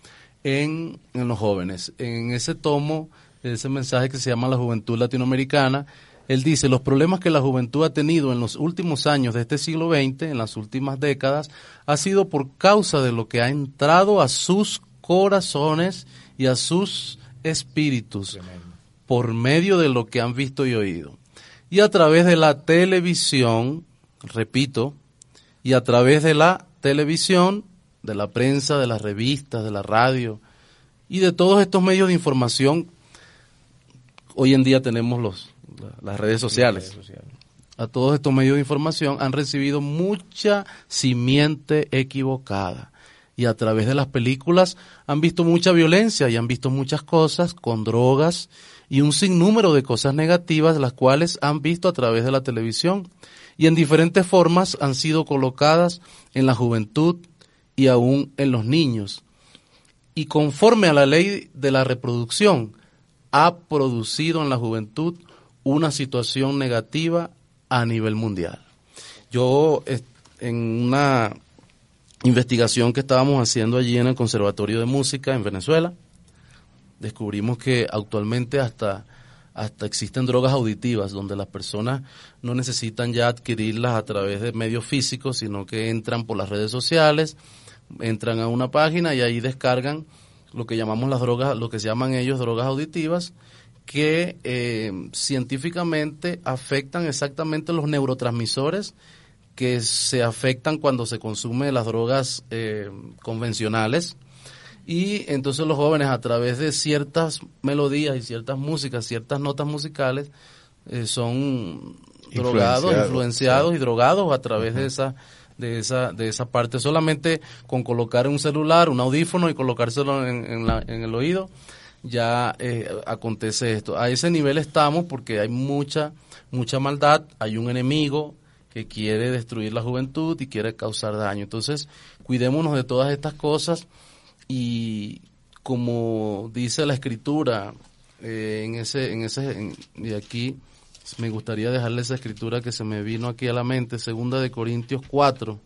en, en los jóvenes. En ese tomo ese mensaje que se llama La Juventud Latinoamericana, él dice, los problemas que la juventud ha tenido en los últimos años de este siglo XX, en las últimas décadas, ha sido por causa de lo que ha entrado a sus corazones y a sus espíritus, por medio de lo que han visto y oído. Y a través de la televisión, repito, y a través de la televisión, de la prensa, de las revistas, de la radio y de todos estos medios de información hoy en día tenemos los, las redes sociales. A todos estos medios de información han recibido mucha simiente equivocada. Y a través de las películas han visto mucha violencia y han visto muchas cosas con drogas y un sinnúmero de cosas negativas, las cuales han visto a través de la televisión y en diferentes formas han sido colocadas en la juventud y aún en los niños. Y conforme a la ley de la reproducción, ha producido en la juventud una situación negativa a nivel mundial. Yo en una investigación que estábamos haciendo allí en el Conservatorio de Música en Venezuela, descubrimos que actualmente hasta, hasta existen drogas auditivas donde las personas no necesitan ya adquirirlas a través de medios físicos, sino que entran por las redes sociales, entran a una página y ahí descargan lo que llamamos las drogas, lo que se llaman ellos drogas auditivas, que eh, científicamente afectan exactamente los neurotransmisores que se afectan cuando se consume las drogas eh, convencionales. Y entonces los jóvenes a través de ciertas melodías y ciertas músicas, ciertas notas musicales, eh, son drogados, influenciados y drogados a través de esa de esa, de esa parte. Solamente con colocar un celular, un audífono y colocárselo en, en, el oído, ya eh, acontece esto. A ese nivel estamos porque hay mucha, mucha maldad, hay un enemigo que quiere destruir la juventud y quiere causar daño. Entonces, cuidémonos de todas estas cosas y como dice la escritura eh, en ese, en ese, de aquí, me gustaría dejarle esa escritura que se me vino aquí a la mente, segunda de Corintios 4,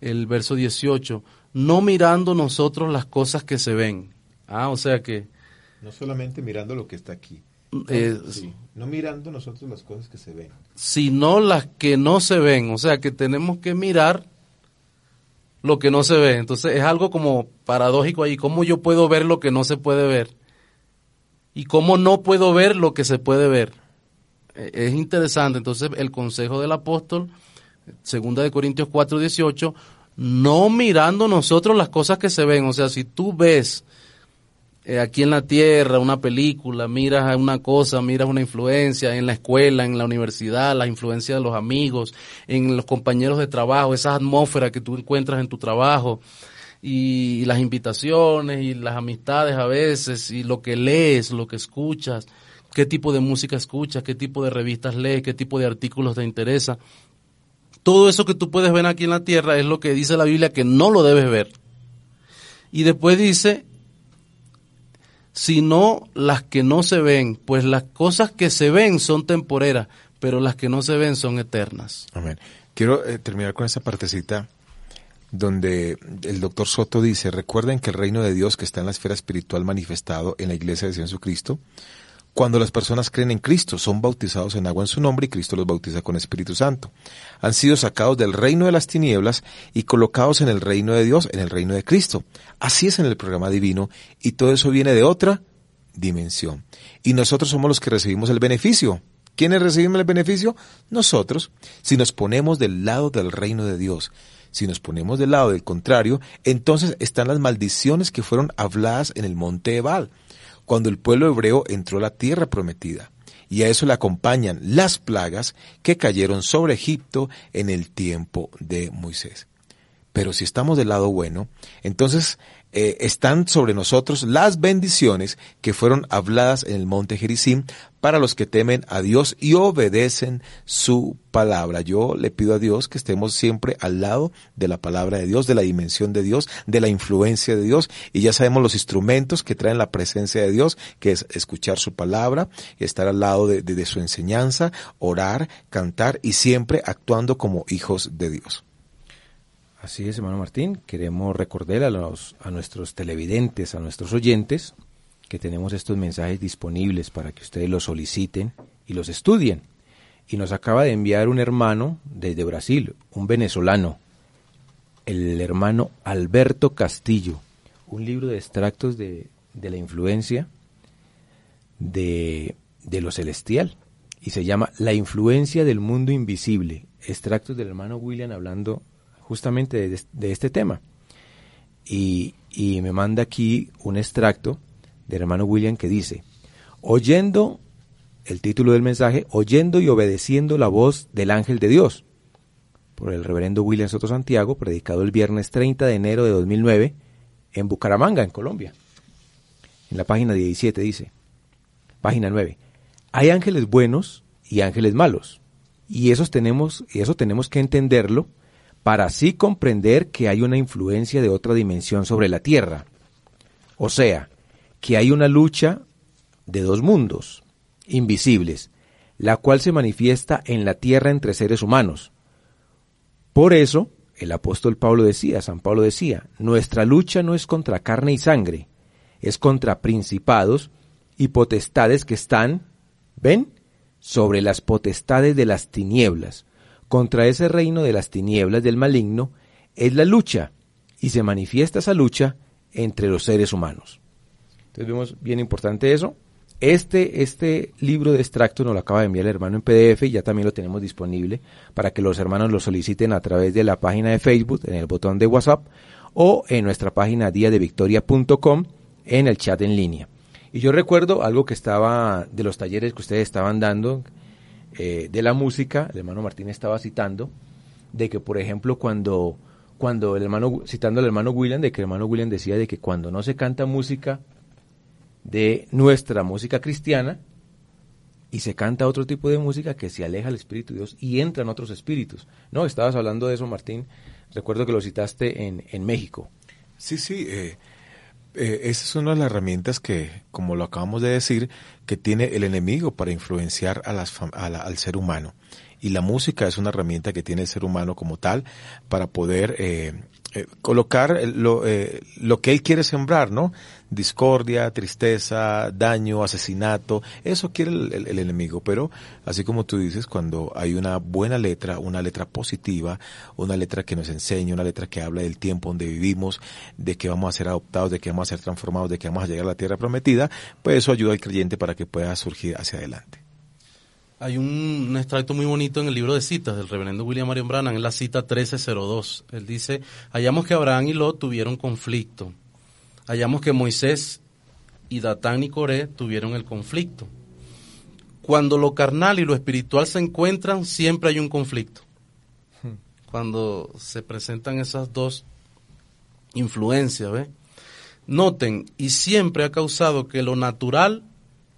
el verso 18, no mirando nosotros las cosas que se ven. Ah, o sea que... No solamente mirando lo que está aquí. Eh, no mirando nosotros las cosas que se ven. Sino las que no se ven. O sea que tenemos que mirar lo que no se ve. Entonces es algo como paradójico ahí. ¿Cómo yo puedo ver lo que no se puede ver? ¿Y cómo no puedo ver lo que se puede ver? Eh, es interesante. Entonces, el consejo del apóstol, segunda de Corintios 4, 18, no mirando nosotros las cosas que se ven. O sea, si tú ves eh, aquí en la tierra una película, miras una cosa, miras una influencia en la escuela, en la universidad, la influencia de los amigos, en los compañeros de trabajo, esa atmósfera que tú encuentras en tu trabajo y las invitaciones y las amistades a veces y lo que lees, lo que escuchas qué tipo de música escuchas, qué tipo de revistas lees, qué tipo de artículos te interesa. Todo eso que tú puedes ver aquí en la tierra es lo que dice la Biblia que no lo debes ver. Y después dice, sino las que no se ven, pues las cosas que se ven son temporeras, pero las que no se ven son eternas. Amén. Quiero eh, terminar con esa partecita donde el doctor Soto dice, recuerden que el reino de Dios que está en la esfera espiritual manifestado en la iglesia de Jesucristo cuando las personas creen en Cristo, son bautizados en agua en su nombre y Cristo los bautiza con Espíritu Santo. Han sido sacados del reino de las tinieblas y colocados en el reino de Dios, en el reino de Cristo. Así es en el programa divino y todo eso viene de otra dimensión. Y nosotros somos los que recibimos el beneficio. ¿Quiénes recibimos el beneficio? Nosotros, si nos ponemos del lado del reino de Dios. Si nos ponemos del lado del contrario, entonces están las maldiciones que fueron habladas en el monte Ebal, cuando el pueblo hebreo entró a la tierra prometida. Y a eso le acompañan las plagas que cayeron sobre Egipto en el tiempo de Moisés. Pero si estamos del lado bueno, entonces eh, están sobre nosotros las bendiciones que fueron habladas en el monte Gerizim para los que temen a Dios y obedecen su palabra. Yo le pido a Dios que estemos siempre al lado de la palabra de Dios, de la dimensión de Dios, de la influencia de Dios y ya sabemos los instrumentos que traen la presencia de Dios, que es escuchar su palabra, estar al lado de su enseñanza, orar, cantar y siempre actuando como hijos de Dios. Así es, hermano Martín. Queremos recordar a, los, a nuestros televidentes, a nuestros oyentes, que tenemos estos mensajes disponibles para que ustedes los soliciten y los estudien. Y nos acaba de enviar un hermano desde Brasil, un venezolano, el hermano Alberto Castillo, un libro de extractos de, de la influencia de, de lo celestial. Y se llama La influencia del mundo invisible, extractos del hermano William hablando justamente de, este tema. Y, y, me manda aquí un extracto del hermano William que dice, oyendo, el título del mensaje, oyendo y obedeciendo la voz del ángel de Dios, por el reverendo William Soto Santiago, predicado el viernes 30 de enero de 2009 en Bucaramanga, en Colombia. En la página 17 dice, página 9, hay ángeles buenos y ángeles malos. Y, esos tenemos, y eso tenemos que entenderlo para así comprender que hay una influencia de otra dimensión sobre la Tierra. O sea, que hay una lucha de dos mundos, invisibles, la cual se manifiesta en la Tierra entre seres humanos. Por eso, el apóstol Pablo decía, San Pablo decía, nuestra lucha no es contra carne y sangre, es contra principados y potestades que están, ¿ven?, sobre las potestades de las tinieblas, contra ese reino de las tinieblas del maligno es la lucha y se manifiesta esa lucha entre los seres humanos. Entonces vemos bien importante eso. Este, este libro de extracto nos lo acaba de enviar el hermano en PDF y ya también lo tenemos disponible para que los hermanos lo soliciten a través de la página de Facebook, en el botón de WhatsApp o en nuestra página diadevictoria.com en el chat en línea. Y yo recuerdo algo que estaba de los talleres que ustedes estaban dando, eh, de la música, el hermano Martín estaba citando, de que, por ejemplo, cuando, cuando el hermano, citando al hermano William, de que el hermano William decía de que cuando no se canta música de nuestra música cristiana, y se canta otro tipo de música que se aleja del Espíritu de Dios y entran otros espíritus. No, estabas hablando de eso, Martín. Recuerdo que lo citaste en, en México. Sí, sí. Eh, eh, esa es una de las herramientas que, como lo acabamos de decir, que tiene el enemigo para influenciar a las, al ser humano. Y la música es una herramienta que tiene el ser humano como tal para poder eh, eh, colocar lo, eh, lo que él quiere sembrar, ¿no? Discordia, tristeza, daño, asesinato, eso quiere el, enemigo, pero así como tú dices, cuando hay una buena letra, una letra positiva, una letra que nos enseña, una letra que habla del tiempo donde vivimos, de que vamos a ser adoptados, de que vamos a ser transformados, de que vamos a llegar a la tierra prometida, pues eso ayuda al creyente para que pueda surgir hacia adelante. Hay un, extracto muy bonito en el libro de citas del reverendo William Marion Branham, en la cita 1302. Él dice, hallamos que Abraham y Lot tuvieron conflicto. Hallamos que Moisés y Datán y Coré tuvieron el conflicto. Cuando lo carnal y lo espiritual se encuentran, siempre hay un conflicto. Cuando se presentan esas dos influencias, ¿ve? Noten, y siempre ha causado que lo natural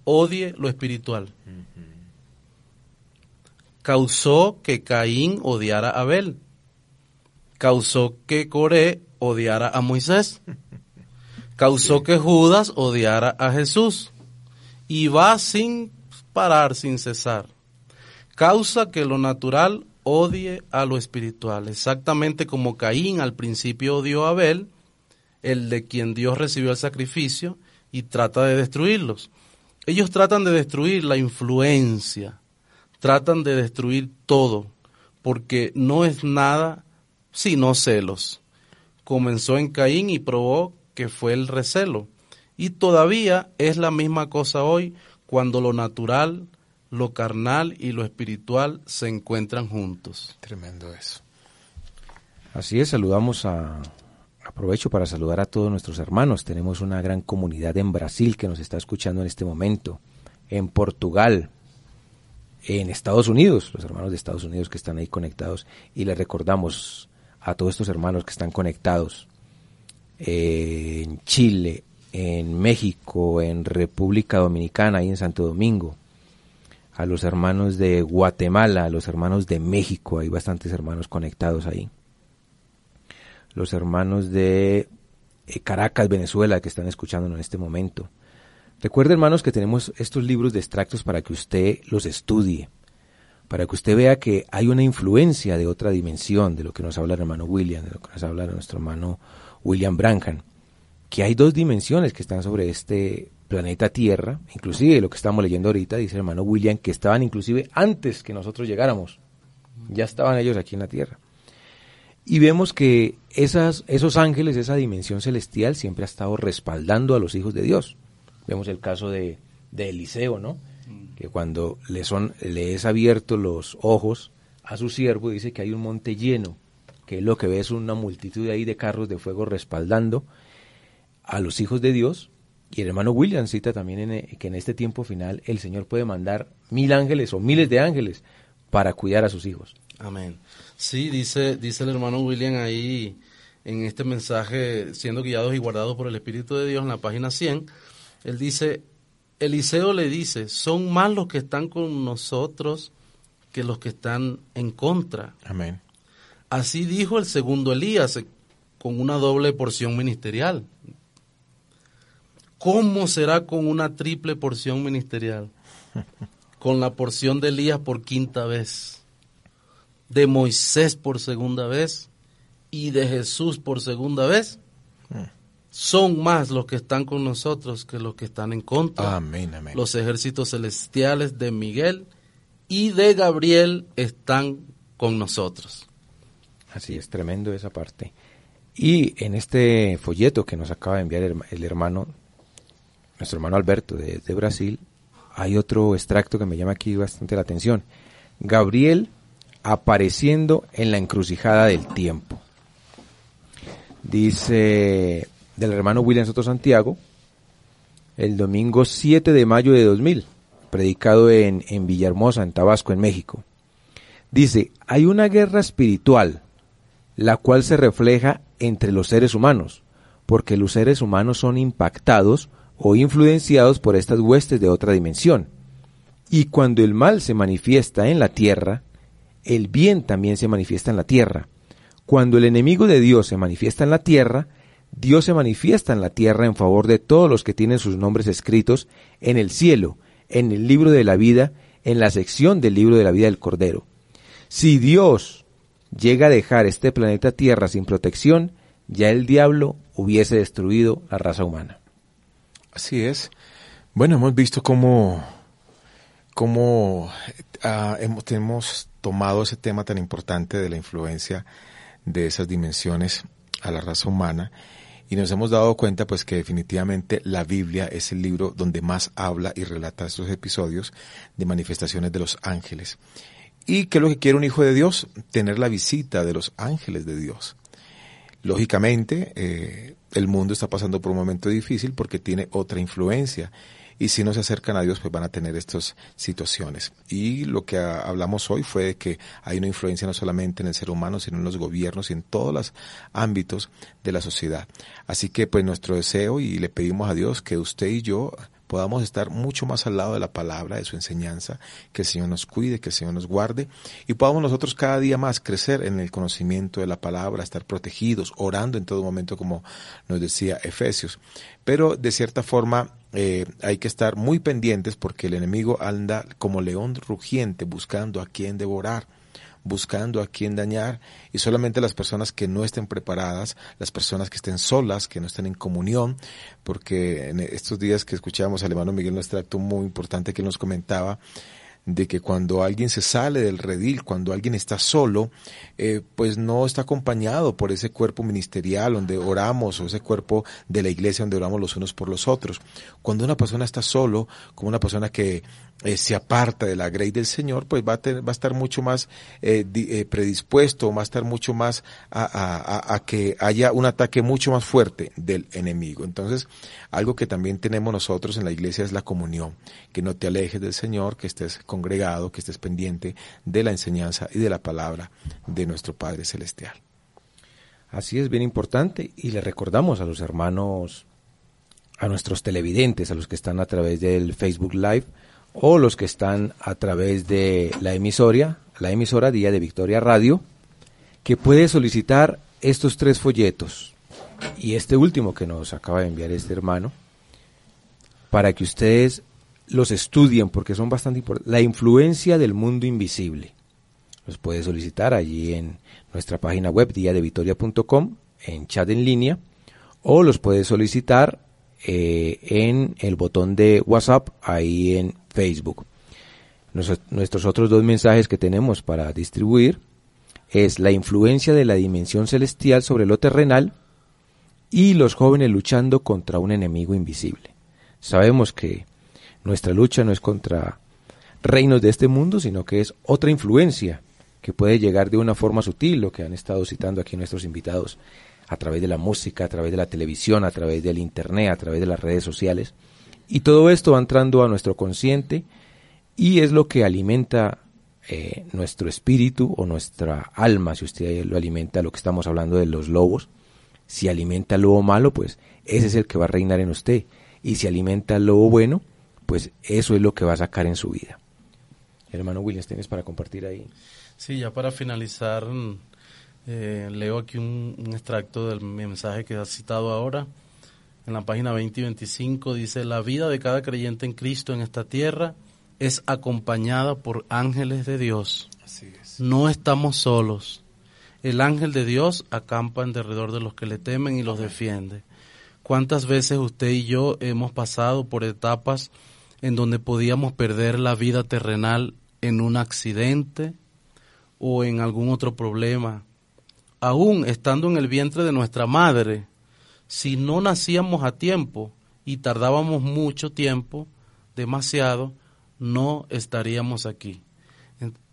odie lo espiritual causó que Caín odiara a Abel, causó que Coré odiara a Moisés, causó que Judas odiara a Jesús y va sin parar, sin cesar. Causa que lo natural odie a lo espiritual, exactamente como Caín al principio odió a Abel, el de quien Dios recibió el sacrificio, y trata de destruirlos. ellos tratan de destruir la influencia, tratan de destruir todo, porque no es nada sino celos. Comenzó en Caín y probó que fue el recelo. Y todavía es la misma cosa hoy cuando lo natural, lo carnal y lo espiritual se encuentran juntos. Tremendo eso. Así es, saludamos a, aprovecho para saludar a todos nuestros hermanos. Tenemos una gran comunidad en Brasil que nos está escuchando en este momento, en Portugal, en Estados Unidos, los hermanos de Estados Unidos que están ahí conectados. Y les recordamos a todos estos hermanos que están conectados eh, en Chile, en México, en República Dominicana y en Santo Domingo, a los hermanos de Guatemala, a los hermanos de México, hay bastantes hermanos conectados ahí, los hermanos de eh, Caracas, Venezuela, que están escuchándonos en este momento. Recuerde, hermanos, que tenemos estos libros de extractos para que usted los estudie, para que usted vea que hay una influencia de otra dimensión, de lo que nos habla el hermano William, de lo que nos habla nuestro hermano William Branham, que hay dos dimensiones que están sobre este planeta Tierra, inclusive lo que estamos leyendo ahorita, dice el hermano William, que estaban inclusive antes que nosotros llegáramos, ya estaban ellos aquí en la Tierra. Y vemos que esas, esos ángeles, esa dimensión celestial siempre ha estado respaldando a los hijos de Dios. Vemos el caso de, de Eliseo, ¿no? Que cuando le, son, le es abierto los ojos a su siervo, dice que hay un monte lleno, que lo que ve es una multitud ahí de carros de fuego respaldando a los hijos de Dios. Y el hermano William cita también en, que en este tiempo final el Señor puede mandar mil ángeles o miles de ángeles para cuidar a sus hijos. Amén. Sí, dice, dice el hermano William ahí en este mensaje, siendo guiados y guardados por el Espíritu de Dios en la página 100, él dice, Eliseo le dice, son más los que están con nosotros que los que están en contra. Amén. Así dijo el segundo Elías, con una doble porción ministerial. ¿Cómo será con una triple porción ministerial? (laughs) Con la porción de Elías por quinta vez, de Moisés por segunda vez y de Jesús por segunda vez. Son más los que están con nosotros que los que están en contra. Amén, amén. Los ejércitos celestiales de Miguel y de Gabriel están con nosotros. Así es, tremendo esa parte. Y en este folleto que nos acaba de enviar el, el hermano, nuestro hermano Alberto de, de, Brasil, hay otro extracto que me llama aquí bastante la atención. Gabriel apareciendo en la encrucijada del tiempo. Dice del hermano William Soto Santiago, el domingo 7 de mayo de 2000, predicado en, en Villahermosa, en Tabasco, en México. Dice, hay una guerra espiritual, la cual se refleja entre los seres humanos, porque los seres humanos son impactados o influenciados por estas huestes de otra dimensión. Y cuando el mal se manifiesta en la tierra, el bien también se manifiesta en la tierra. Cuando el enemigo de Dios se manifiesta en la tierra, Dios se manifiesta en la tierra en favor de todos los que tienen sus nombres escritos en el cielo, en el libro de la vida, en la sección del libro de la vida del Cordero. Si Dios llega a dejar este planeta Tierra sin protección, ya el diablo hubiese destruido la raza humana. Así es. Bueno, hemos visto cómo, cómo uh, hemos, hemos tomado ese tema tan importante de la influencia de esas dimensiones a la raza humana y nos hemos dado cuenta pues que definitivamente la Biblia es el libro donde más habla y relata estos episodios de manifestaciones de los ángeles. ¿Y qué es lo que quiere un hijo de Dios? Tener la visita de los ángeles de Dios. Lógicamente, eh, el mundo está pasando por un momento difícil porque tiene otra influencia y si no se acercan a Dios pues van a tener estas situaciones. Y lo que hablamos hoy fue de que hay una influencia no solamente en el ser humano, sino en los gobiernos y en todos los ámbitos de la sociedad. Así que pues nuestro deseo y le pedimos a Dios que usted y yo podamos estar mucho más al lado de la palabra, de su enseñanza, que el Señor nos cuide, que el Señor nos guarde y podamos nosotros cada día más crecer en el conocimiento de la palabra, estar protegidos, orando en todo momento como nos decía Efesios. Pero de cierta forma eh, hay que estar muy pendientes porque el enemigo anda como león rugiente buscando a quien devorar buscando a quién dañar y solamente las personas que no estén preparadas, las personas que estén solas, que no estén en comunión, porque en estos días que escuchábamos al hermano Miguel un extracto muy importante que nos comentaba, de que cuando alguien se sale del redil, cuando alguien está solo, eh, pues no está acompañado por ese cuerpo ministerial donde oramos o ese cuerpo de la iglesia donde oramos los unos por los otros. Cuando una persona está solo, como una persona que eh, se aparta de la grey del Señor, pues va a, tener, va a estar mucho más eh, eh, predispuesto, va a estar mucho más a, a, a, que haya un ataque mucho más fuerte del enemigo. Entonces, algo que también tenemos nosotros en la iglesia es la comunión, que no te alejes del Señor, que estés congregado, que estés pendiente de la enseñanza y de la palabra de nuestro Padre Celestial. Así es, bien importante, y le recordamos a los hermanos, a nuestros televidentes, a los que están a través del Facebook Live, o los que están a través de la emisora, la emisora Día de Victoria Radio, que puede solicitar estos tres folletos y este último que nos acaba de enviar este hermano, para que ustedes los estudien porque son bastante importantes. La influencia del mundo invisible. Los puede solicitar allí en nuestra página web diadevictoria.com, en chat en línea, o los puede solicitar eh, en el botón de WhatsApp ahí en Facebook. nuestros otros dos mensajes que tenemos para distribuir es la influencia de la dimensión celestial sobre lo terrenal y los jóvenes luchando contra un enemigo invisible. Sabemos que nuestra lucha no es contra reinos de este mundo, sino que es otra influencia que puede llegar de una forma sutil, lo que han estado citando aquí nuestros invitados, a través de la música, a través de la televisión, a través del Internet, a través de las redes sociales. Y todo esto va entrando a nuestro consciente y es lo que alimenta eh, nuestro espíritu o nuestra alma, si usted lo alimenta, lo que estamos hablando de los lobos. Si alimenta el lobo malo, pues ese es el que va a reinar en usted. Y si alimenta el lobo bueno, pues eso es lo que va a sacar en su vida. Hermano Williams, ¿tienes para compartir ahí? Sí, ya para finalizar, eh, leo aquí un, un, extracto del mensaje que has citado ahora en la página 20 y 25 dice, la vida de cada creyente en Cristo en esta tierra es acompañada por ángeles de Dios. No estamos solos. El ángel de Dios acampa en derredor de los que le temen y los defiende. ¿Cuántas veces usted y yo hemos pasado por etapas en donde podíamos perder la vida terrenal en un accidente o en algún otro problema? Aún estando en el vientre de nuestra madre, si no nacíamos a tiempo y tardábamos mucho tiempo, demasiado, no estaríamos aquí.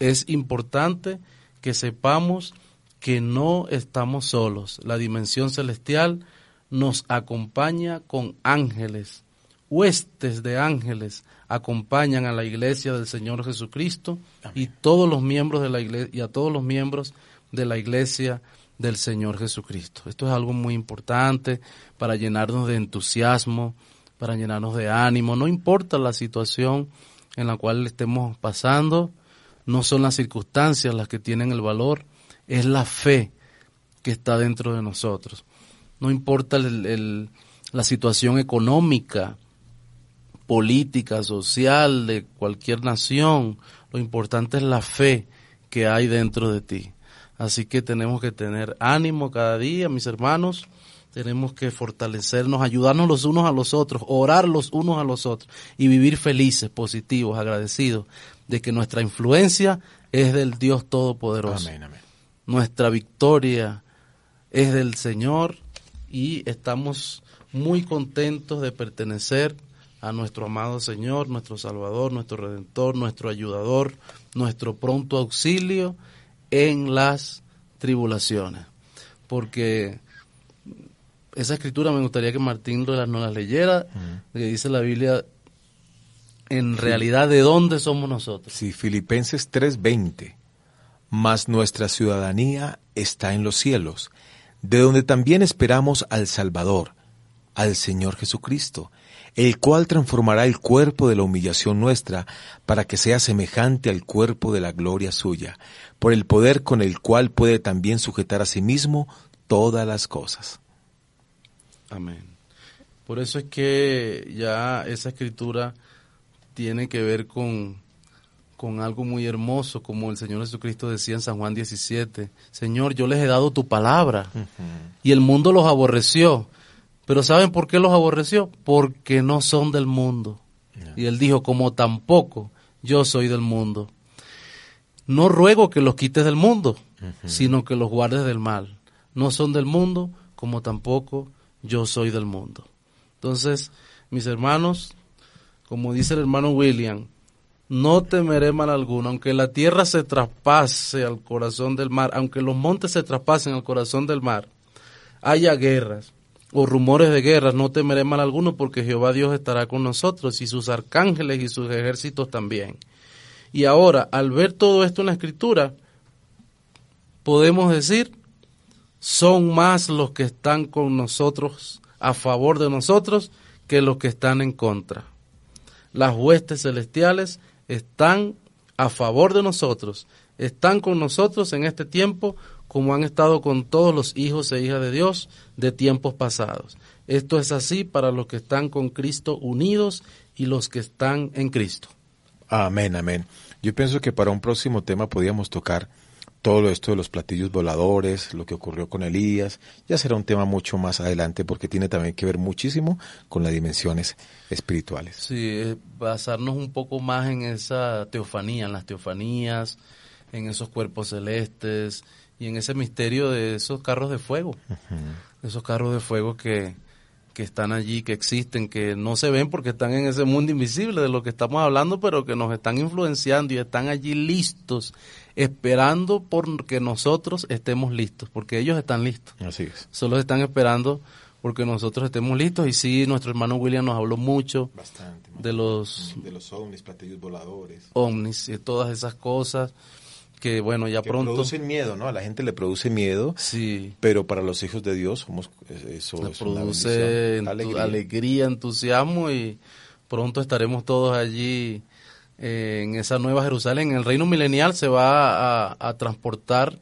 Es importante que sepamos que no estamos solos. La dimensión celestial nos acompaña con ángeles, huestes de ángeles acompañan a la iglesia del Señor Jesucristo y todos los miembros de la iglesia y a todos los miembros de la iglesia del Señor Jesucristo. Esto es algo muy importante para llenarnos de entusiasmo, para llenarnos de ánimo. No importa la situación en la cual estemos pasando, no son las circunstancias las que tienen el valor, es la fe que está dentro de nosotros. No importa la situación económica, política, social de cualquier nación, lo importante es la fe que hay dentro de ti. Así que tenemos que tener ánimo cada día, mis hermanos. Tenemos que fortalecernos, ayudarnos los unos a los otros, orar los unos a los otros y vivir felices, positivos, agradecidos de que nuestra influencia es del Dios Todopoderoso. Amén, amén. Nuestra victoria es del Señor y estamos muy contentos de pertenecer a nuestro amado Señor, nuestro Salvador, nuestro Redentor, nuestro ayudador, nuestro pronto auxilio en las tribulaciones. Porque esa escritura me gustaría que Martín nos la leyera, que dice la Biblia, en realidad, ¿de dónde somos nosotros? Sí, Filipenses 3:20. Mas nuestra ciudadanía está en los cielos, de donde también esperamos al Salvador, al Señor Jesucristo, el cual transformará el cuerpo de la humillación nuestra para que sea semejante al cuerpo de la gloria suya, por el poder con el cual puede también sujetar a sí mismo todas las cosas. Amén. Por eso es que ya esa escritura tiene que ver con, con algo muy hermoso, como el Señor Jesucristo decía en San Juan 17, Señor, yo les he dado tu palabra y el mundo los aborreció. Pero ¿saben por qué los aborreció? Porque no son del mundo. Y él dijo, como tampoco yo soy del mundo. No ruego que los quites del mundo, sino que los guardes del mal. No son del mundo, como tampoco yo soy del mundo. Entonces, mis hermanos, como dice el hermano William, no temeré mal alguno, aunque la tierra se traspase al corazón del mar, aunque los montes se traspasen al corazón del mar, haya guerras o rumores de guerras, no temeré mal alguno, porque Jehová Dios estará con nosotros y sus arcángeles y sus ejércitos también. Y ahora, al ver todo esto en la escritura, podemos decir, son más los que están con nosotros, a favor de nosotros, que los que están en contra. Las huestes celestiales están a favor de nosotros, están con nosotros en este tiempo como han estado con todos los hijos e hijas de Dios de tiempos pasados. Esto es así para los que están con Cristo unidos y los que están en Cristo. Amén, amén. Yo pienso que para un próximo tema podíamos tocar todo esto de los platillos voladores, lo que ocurrió con Elías, ya será un tema mucho más adelante porque tiene también que ver muchísimo con las dimensiones espirituales. Sí, basarnos un poco más en esa teofanía, en las teofanías, en esos cuerpos celestes y en ese misterio de esos carros de fuego, esos carros de fuego que, que están allí, que existen, que no se ven porque están en ese mundo invisible de lo que estamos hablando, pero que nos están influenciando y están allí listos, esperando por que nosotros estemos listos, porque ellos están listos. Así es. Solo están esperando porque nosotros estemos listos y sí, nuestro hermano William nos habló mucho de los... De los ovnis, platillos voladores. Ovnis y todas esas cosas que bueno, ya que pronto... producen miedo, ¿no? A la gente le produce miedo, sí. pero para los hijos de Dios somos, eso es produce alegría. alegría, entusiasmo y pronto estaremos todos allí eh, en esa nueva Jerusalén. En el reino milenial se va a, a transportar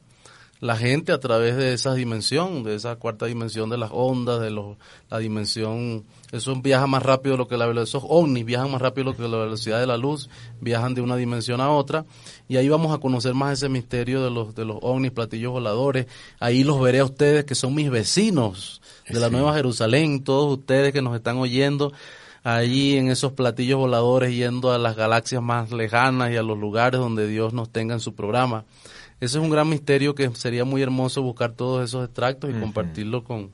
la gente a través de esa dimensión, de esa cuarta dimensión de las ondas, de los, la dimensión, eso viaja más rápido lo que la velocidad, esos ovnis viajan más rápido lo que la velocidad de la luz, viajan de una dimensión a otra, y ahí vamos a conocer más ese misterio de los, de los ovnis, platillos voladores, ahí los veré a ustedes que son mis vecinos de la Nueva Jerusalén, todos ustedes que nos están oyendo, ahí en esos platillos voladores yendo a las galaxias más lejanas y a los lugares donde Dios nos tenga en su programa. Ese es un gran misterio que sería muy hermoso buscar todos esos extractos y compartirlo con,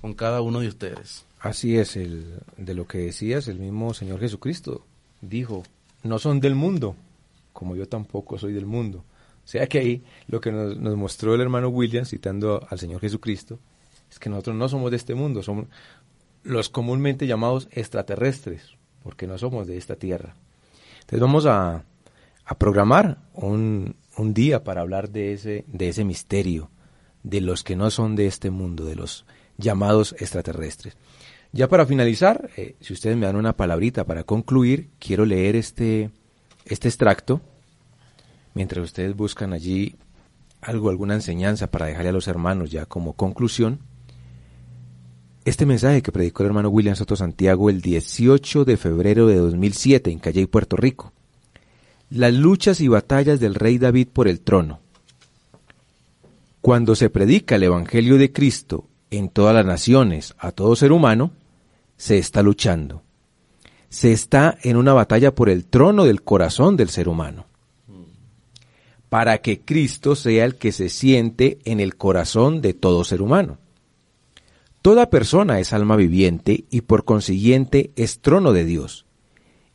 con cada uno de ustedes. Así es, el, de lo que decías, el mismo Señor Jesucristo dijo, no son del mundo, como yo tampoco soy del mundo. O sea que ahí lo que nos, nos mostró el hermano William, citando al Señor Jesucristo, es que nosotros no somos de este mundo, somos los comúnmente llamados extraterrestres, porque no somos de esta tierra. Entonces vamos a, a programar un, un día para hablar de ese, de ese misterio, de los que no son de este mundo, de los llamados extraterrestres. Ya para finalizar, eh, si ustedes me dan una palabrita para concluir, quiero leer este, este extracto, mientras ustedes buscan allí algo, alguna enseñanza para dejarle a los hermanos ya como conclusión. Este mensaje que predicó el hermano William Soto Santiago el 18 de febrero de 2007 en Calle, Puerto Rico las luchas y batallas del rey David por el trono. Cuando se predica el Evangelio de Cristo en todas las naciones a todo ser humano, se está luchando. Se está en una batalla por el trono del corazón del ser humano. Para que Cristo sea el que se siente en el corazón de todo ser humano. Toda persona es alma viviente y por consiguiente es trono de Dios.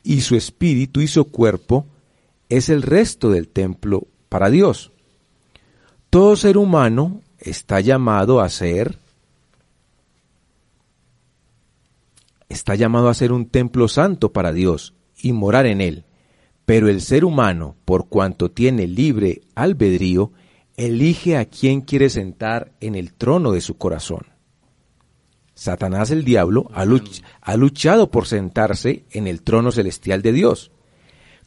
Y su espíritu y su cuerpo es el resto del templo para Dios. Todo ser humano está llamado a ser está llamado a ser un templo santo para Dios y morar en él. Pero el ser humano, por cuanto tiene libre albedrío, elige a quien quiere sentar en el trono de su corazón. Satanás el diablo ha, ha luchado por sentarse en el trono celestial de Dios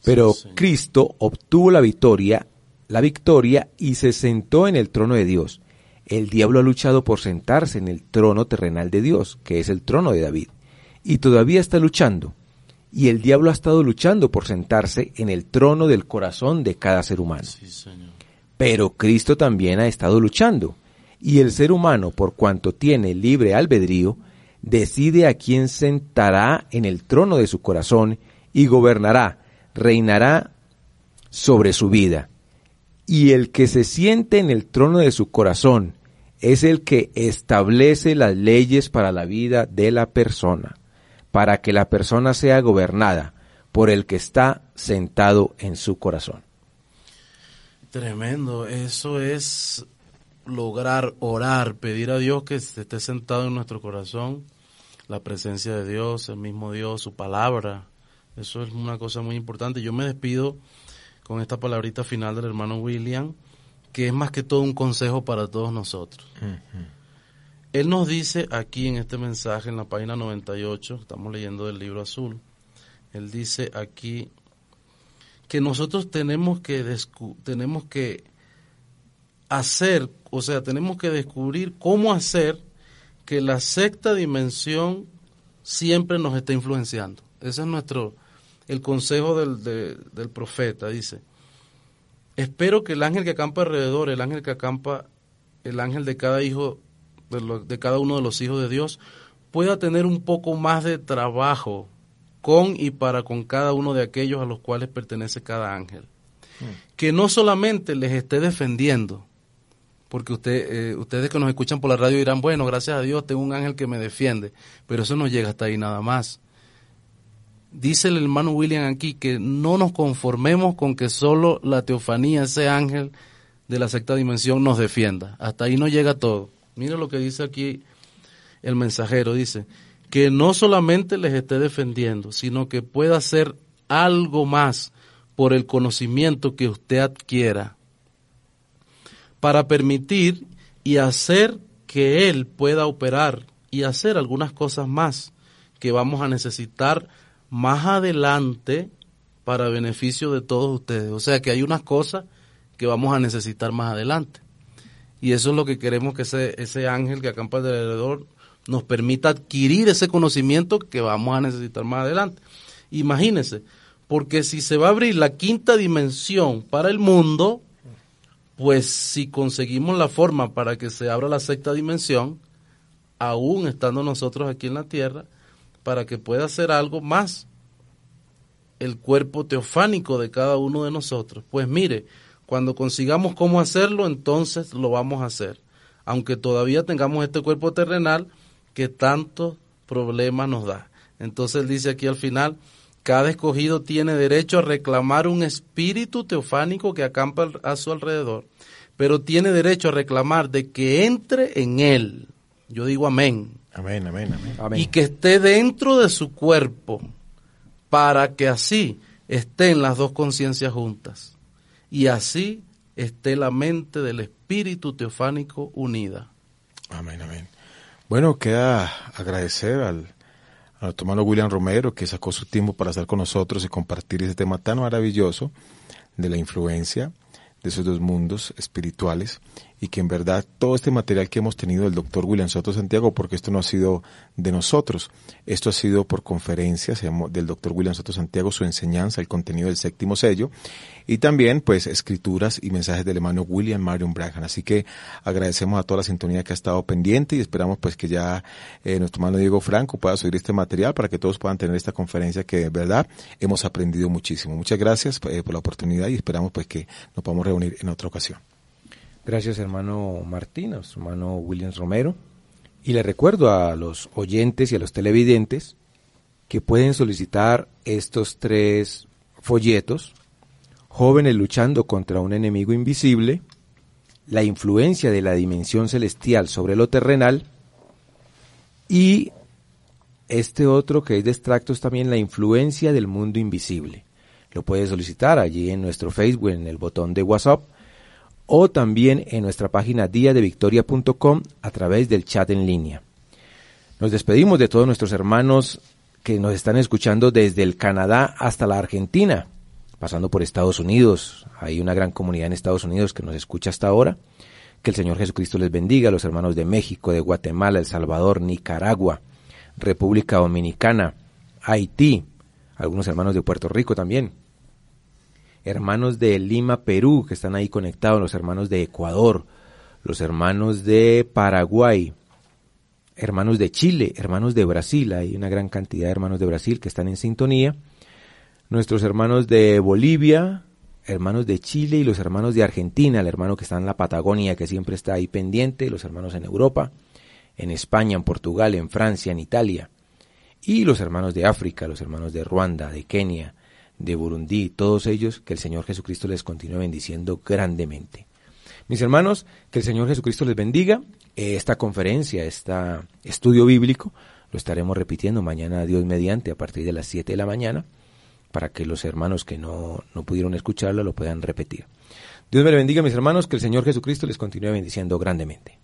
pero Cristo obtuvo la victoria, la victoria y se sentó en el trono de Dios. El diablo ha luchado por sentarse en el trono terrenal de Dios, que es el trono de David, y todavía está luchando. y el diablo ha estado luchando por sentarse en el trono del corazón de cada ser humano. Pero Cristo también ha estado luchando, y el ser humano, por cuanto tiene libre albedrío, decide a quién sentará en el trono de su corazón y gobernará, reinará sobre su vida. Y el que se siente en el trono de su corazón es el que establece las leyes para la vida de la persona, para que la persona sea gobernada por el que está sentado en su corazón. Tremendo, eso es lograr orar, pedir a Dios que esté sentado en nuestro corazón, la presencia de Dios, el mismo Dios, su palabra. Eso es una cosa muy importante. Yo me despido con esta palabrita final del hermano William, que es más que todo un consejo para todos nosotros. Él nos dice aquí en este mensaje, en la página 98, estamos leyendo del libro azul, él dice aquí que nosotros tenemos que, tenemos que hacer, o sea, tenemos que descubrir cómo hacer que la sexta dimensión siempre nos esté influenciando. Ese es nuestro, el consejo del, del profeta, dice. Espero que el ángel que acampa alrededor, el ángel que acampa, el ángel de cada hijo, de, de cada uno de los hijos de Dios, pueda tener un poco más de trabajo con y para con cada uno de aquellos a los cuales pertenece cada ángel. Hmm. Que no solamente les esté defendiendo, porque usted, eh, ustedes que nos escuchan por la radio dirán, bueno, gracias a Dios tengo un ángel que me defiende, pero eso no llega hasta ahí nada más. Dice el hermano William aquí que no nos conformemos con que solo la teofanía, ese ángel de la sexta dimensión, nos defienda. Hasta ahí no llega todo. Mira lo que dice aquí el mensajero, dice, que no solamente les esté defendiendo, sino que pueda hacer algo más por el conocimiento que usted adquiera para permitir y hacer que Él pueda operar y hacer algunas cosas más que vamos a necesitar más adelante para beneficio de todos ustedes. O sea que hay unas cosas que vamos a necesitar más adelante. Y eso es lo que queremos que ese, ese ángel que acampa alrededor nos permita adquirir ese conocimiento que vamos a necesitar más adelante. Imagínense, porque si se va a abrir la quinta dimensión para el mundo, pues si conseguimos la forma para que se abra la sexta dimensión, aún estando nosotros aquí en la tierra, para que pueda hacer algo más el cuerpo teofánico de cada uno de nosotros. Pues mire, cuando consigamos cómo hacerlo, entonces lo vamos a hacer. Aunque todavía tengamos este cuerpo terrenal que tantos problemas nos da. Entonces dice aquí al final, cada escogido tiene derecho a reclamar un espíritu teofánico que acampa a su alrededor, pero tiene derecho a reclamar de que entre en él. Yo digo amén. Amén, amén, amén. Y que esté dentro de su cuerpo, para que así estén las dos conciencias juntas. Y así esté la mente del espíritu teofánico unida. Amén, amén. Bueno, queda agradecer al a nuestro hermano William Romero, que sacó su tiempo para estar con nosotros y compartir ese tema tan maravilloso de la influencia de esos dos mundos espirituales y que en verdad todo este material que hemos tenido del doctor William Soto Santiago, porque esto no ha sido de nosotros, esto ha sido por conferencias del doctor William Soto Santiago, su enseñanza, el contenido del séptimo sello, y también pues escrituras y mensajes del hermano William Marion Branham. Así que agradecemos a toda la sintonía que ha estado pendiente y esperamos pues que ya eh, nuestro hermano Diego Franco pueda subir este material para que todos puedan tener esta conferencia que de verdad hemos aprendido muchísimo. Muchas gracias eh, por la oportunidad y esperamos pues que nos podamos reunir en otra ocasión. Gracias hermano Martín, a su hermano Williams Romero. Y le recuerdo a los oyentes y a los televidentes que pueden solicitar estos tres folletos, Jóvenes luchando contra un enemigo invisible, la influencia de la dimensión celestial sobre lo terrenal y este otro que es de extractos también la influencia del mundo invisible. Lo puede solicitar allí en nuestro Facebook, en el botón de WhatsApp o también en nuestra página diadevictoria.com a través del chat en línea. Nos despedimos de todos nuestros hermanos que nos están escuchando desde el Canadá hasta la Argentina, pasando por Estados Unidos. Hay una gran comunidad en Estados Unidos que nos escucha hasta ahora. Que el Señor Jesucristo les bendiga a los hermanos de México, de Guatemala, El Salvador, Nicaragua, República Dominicana, Haití, algunos hermanos de Puerto Rico también, hermanos de Lima, Perú, que están ahí conectados, los hermanos de Ecuador, los hermanos de Paraguay, hermanos de Chile, hermanos de Brasil, hay una gran cantidad de hermanos de Brasil que están en sintonía, nuestros hermanos de Bolivia, hermanos de Chile y los hermanos de Argentina, el hermano que está en la Patagonia, que siempre está ahí pendiente, los hermanos en Europa, en España, en Portugal, en Francia, en Italia, y los hermanos de África, los hermanos de Ruanda, de Kenia, de Burundi, todos ellos, que el Señor Jesucristo les continúe bendiciendo grandemente. Mis hermanos, que el Señor Jesucristo les bendiga. Esta conferencia, este estudio bíblico, lo estaremos repitiendo mañana, Dios mediante, a partir de las 7 de la mañana, para que los hermanos que no, no pudieron escucharlo lo puedan repetir. Dios me bendiga, mis hermanos, que el Señor Jesucristo les continúe bendiciendo grandemente.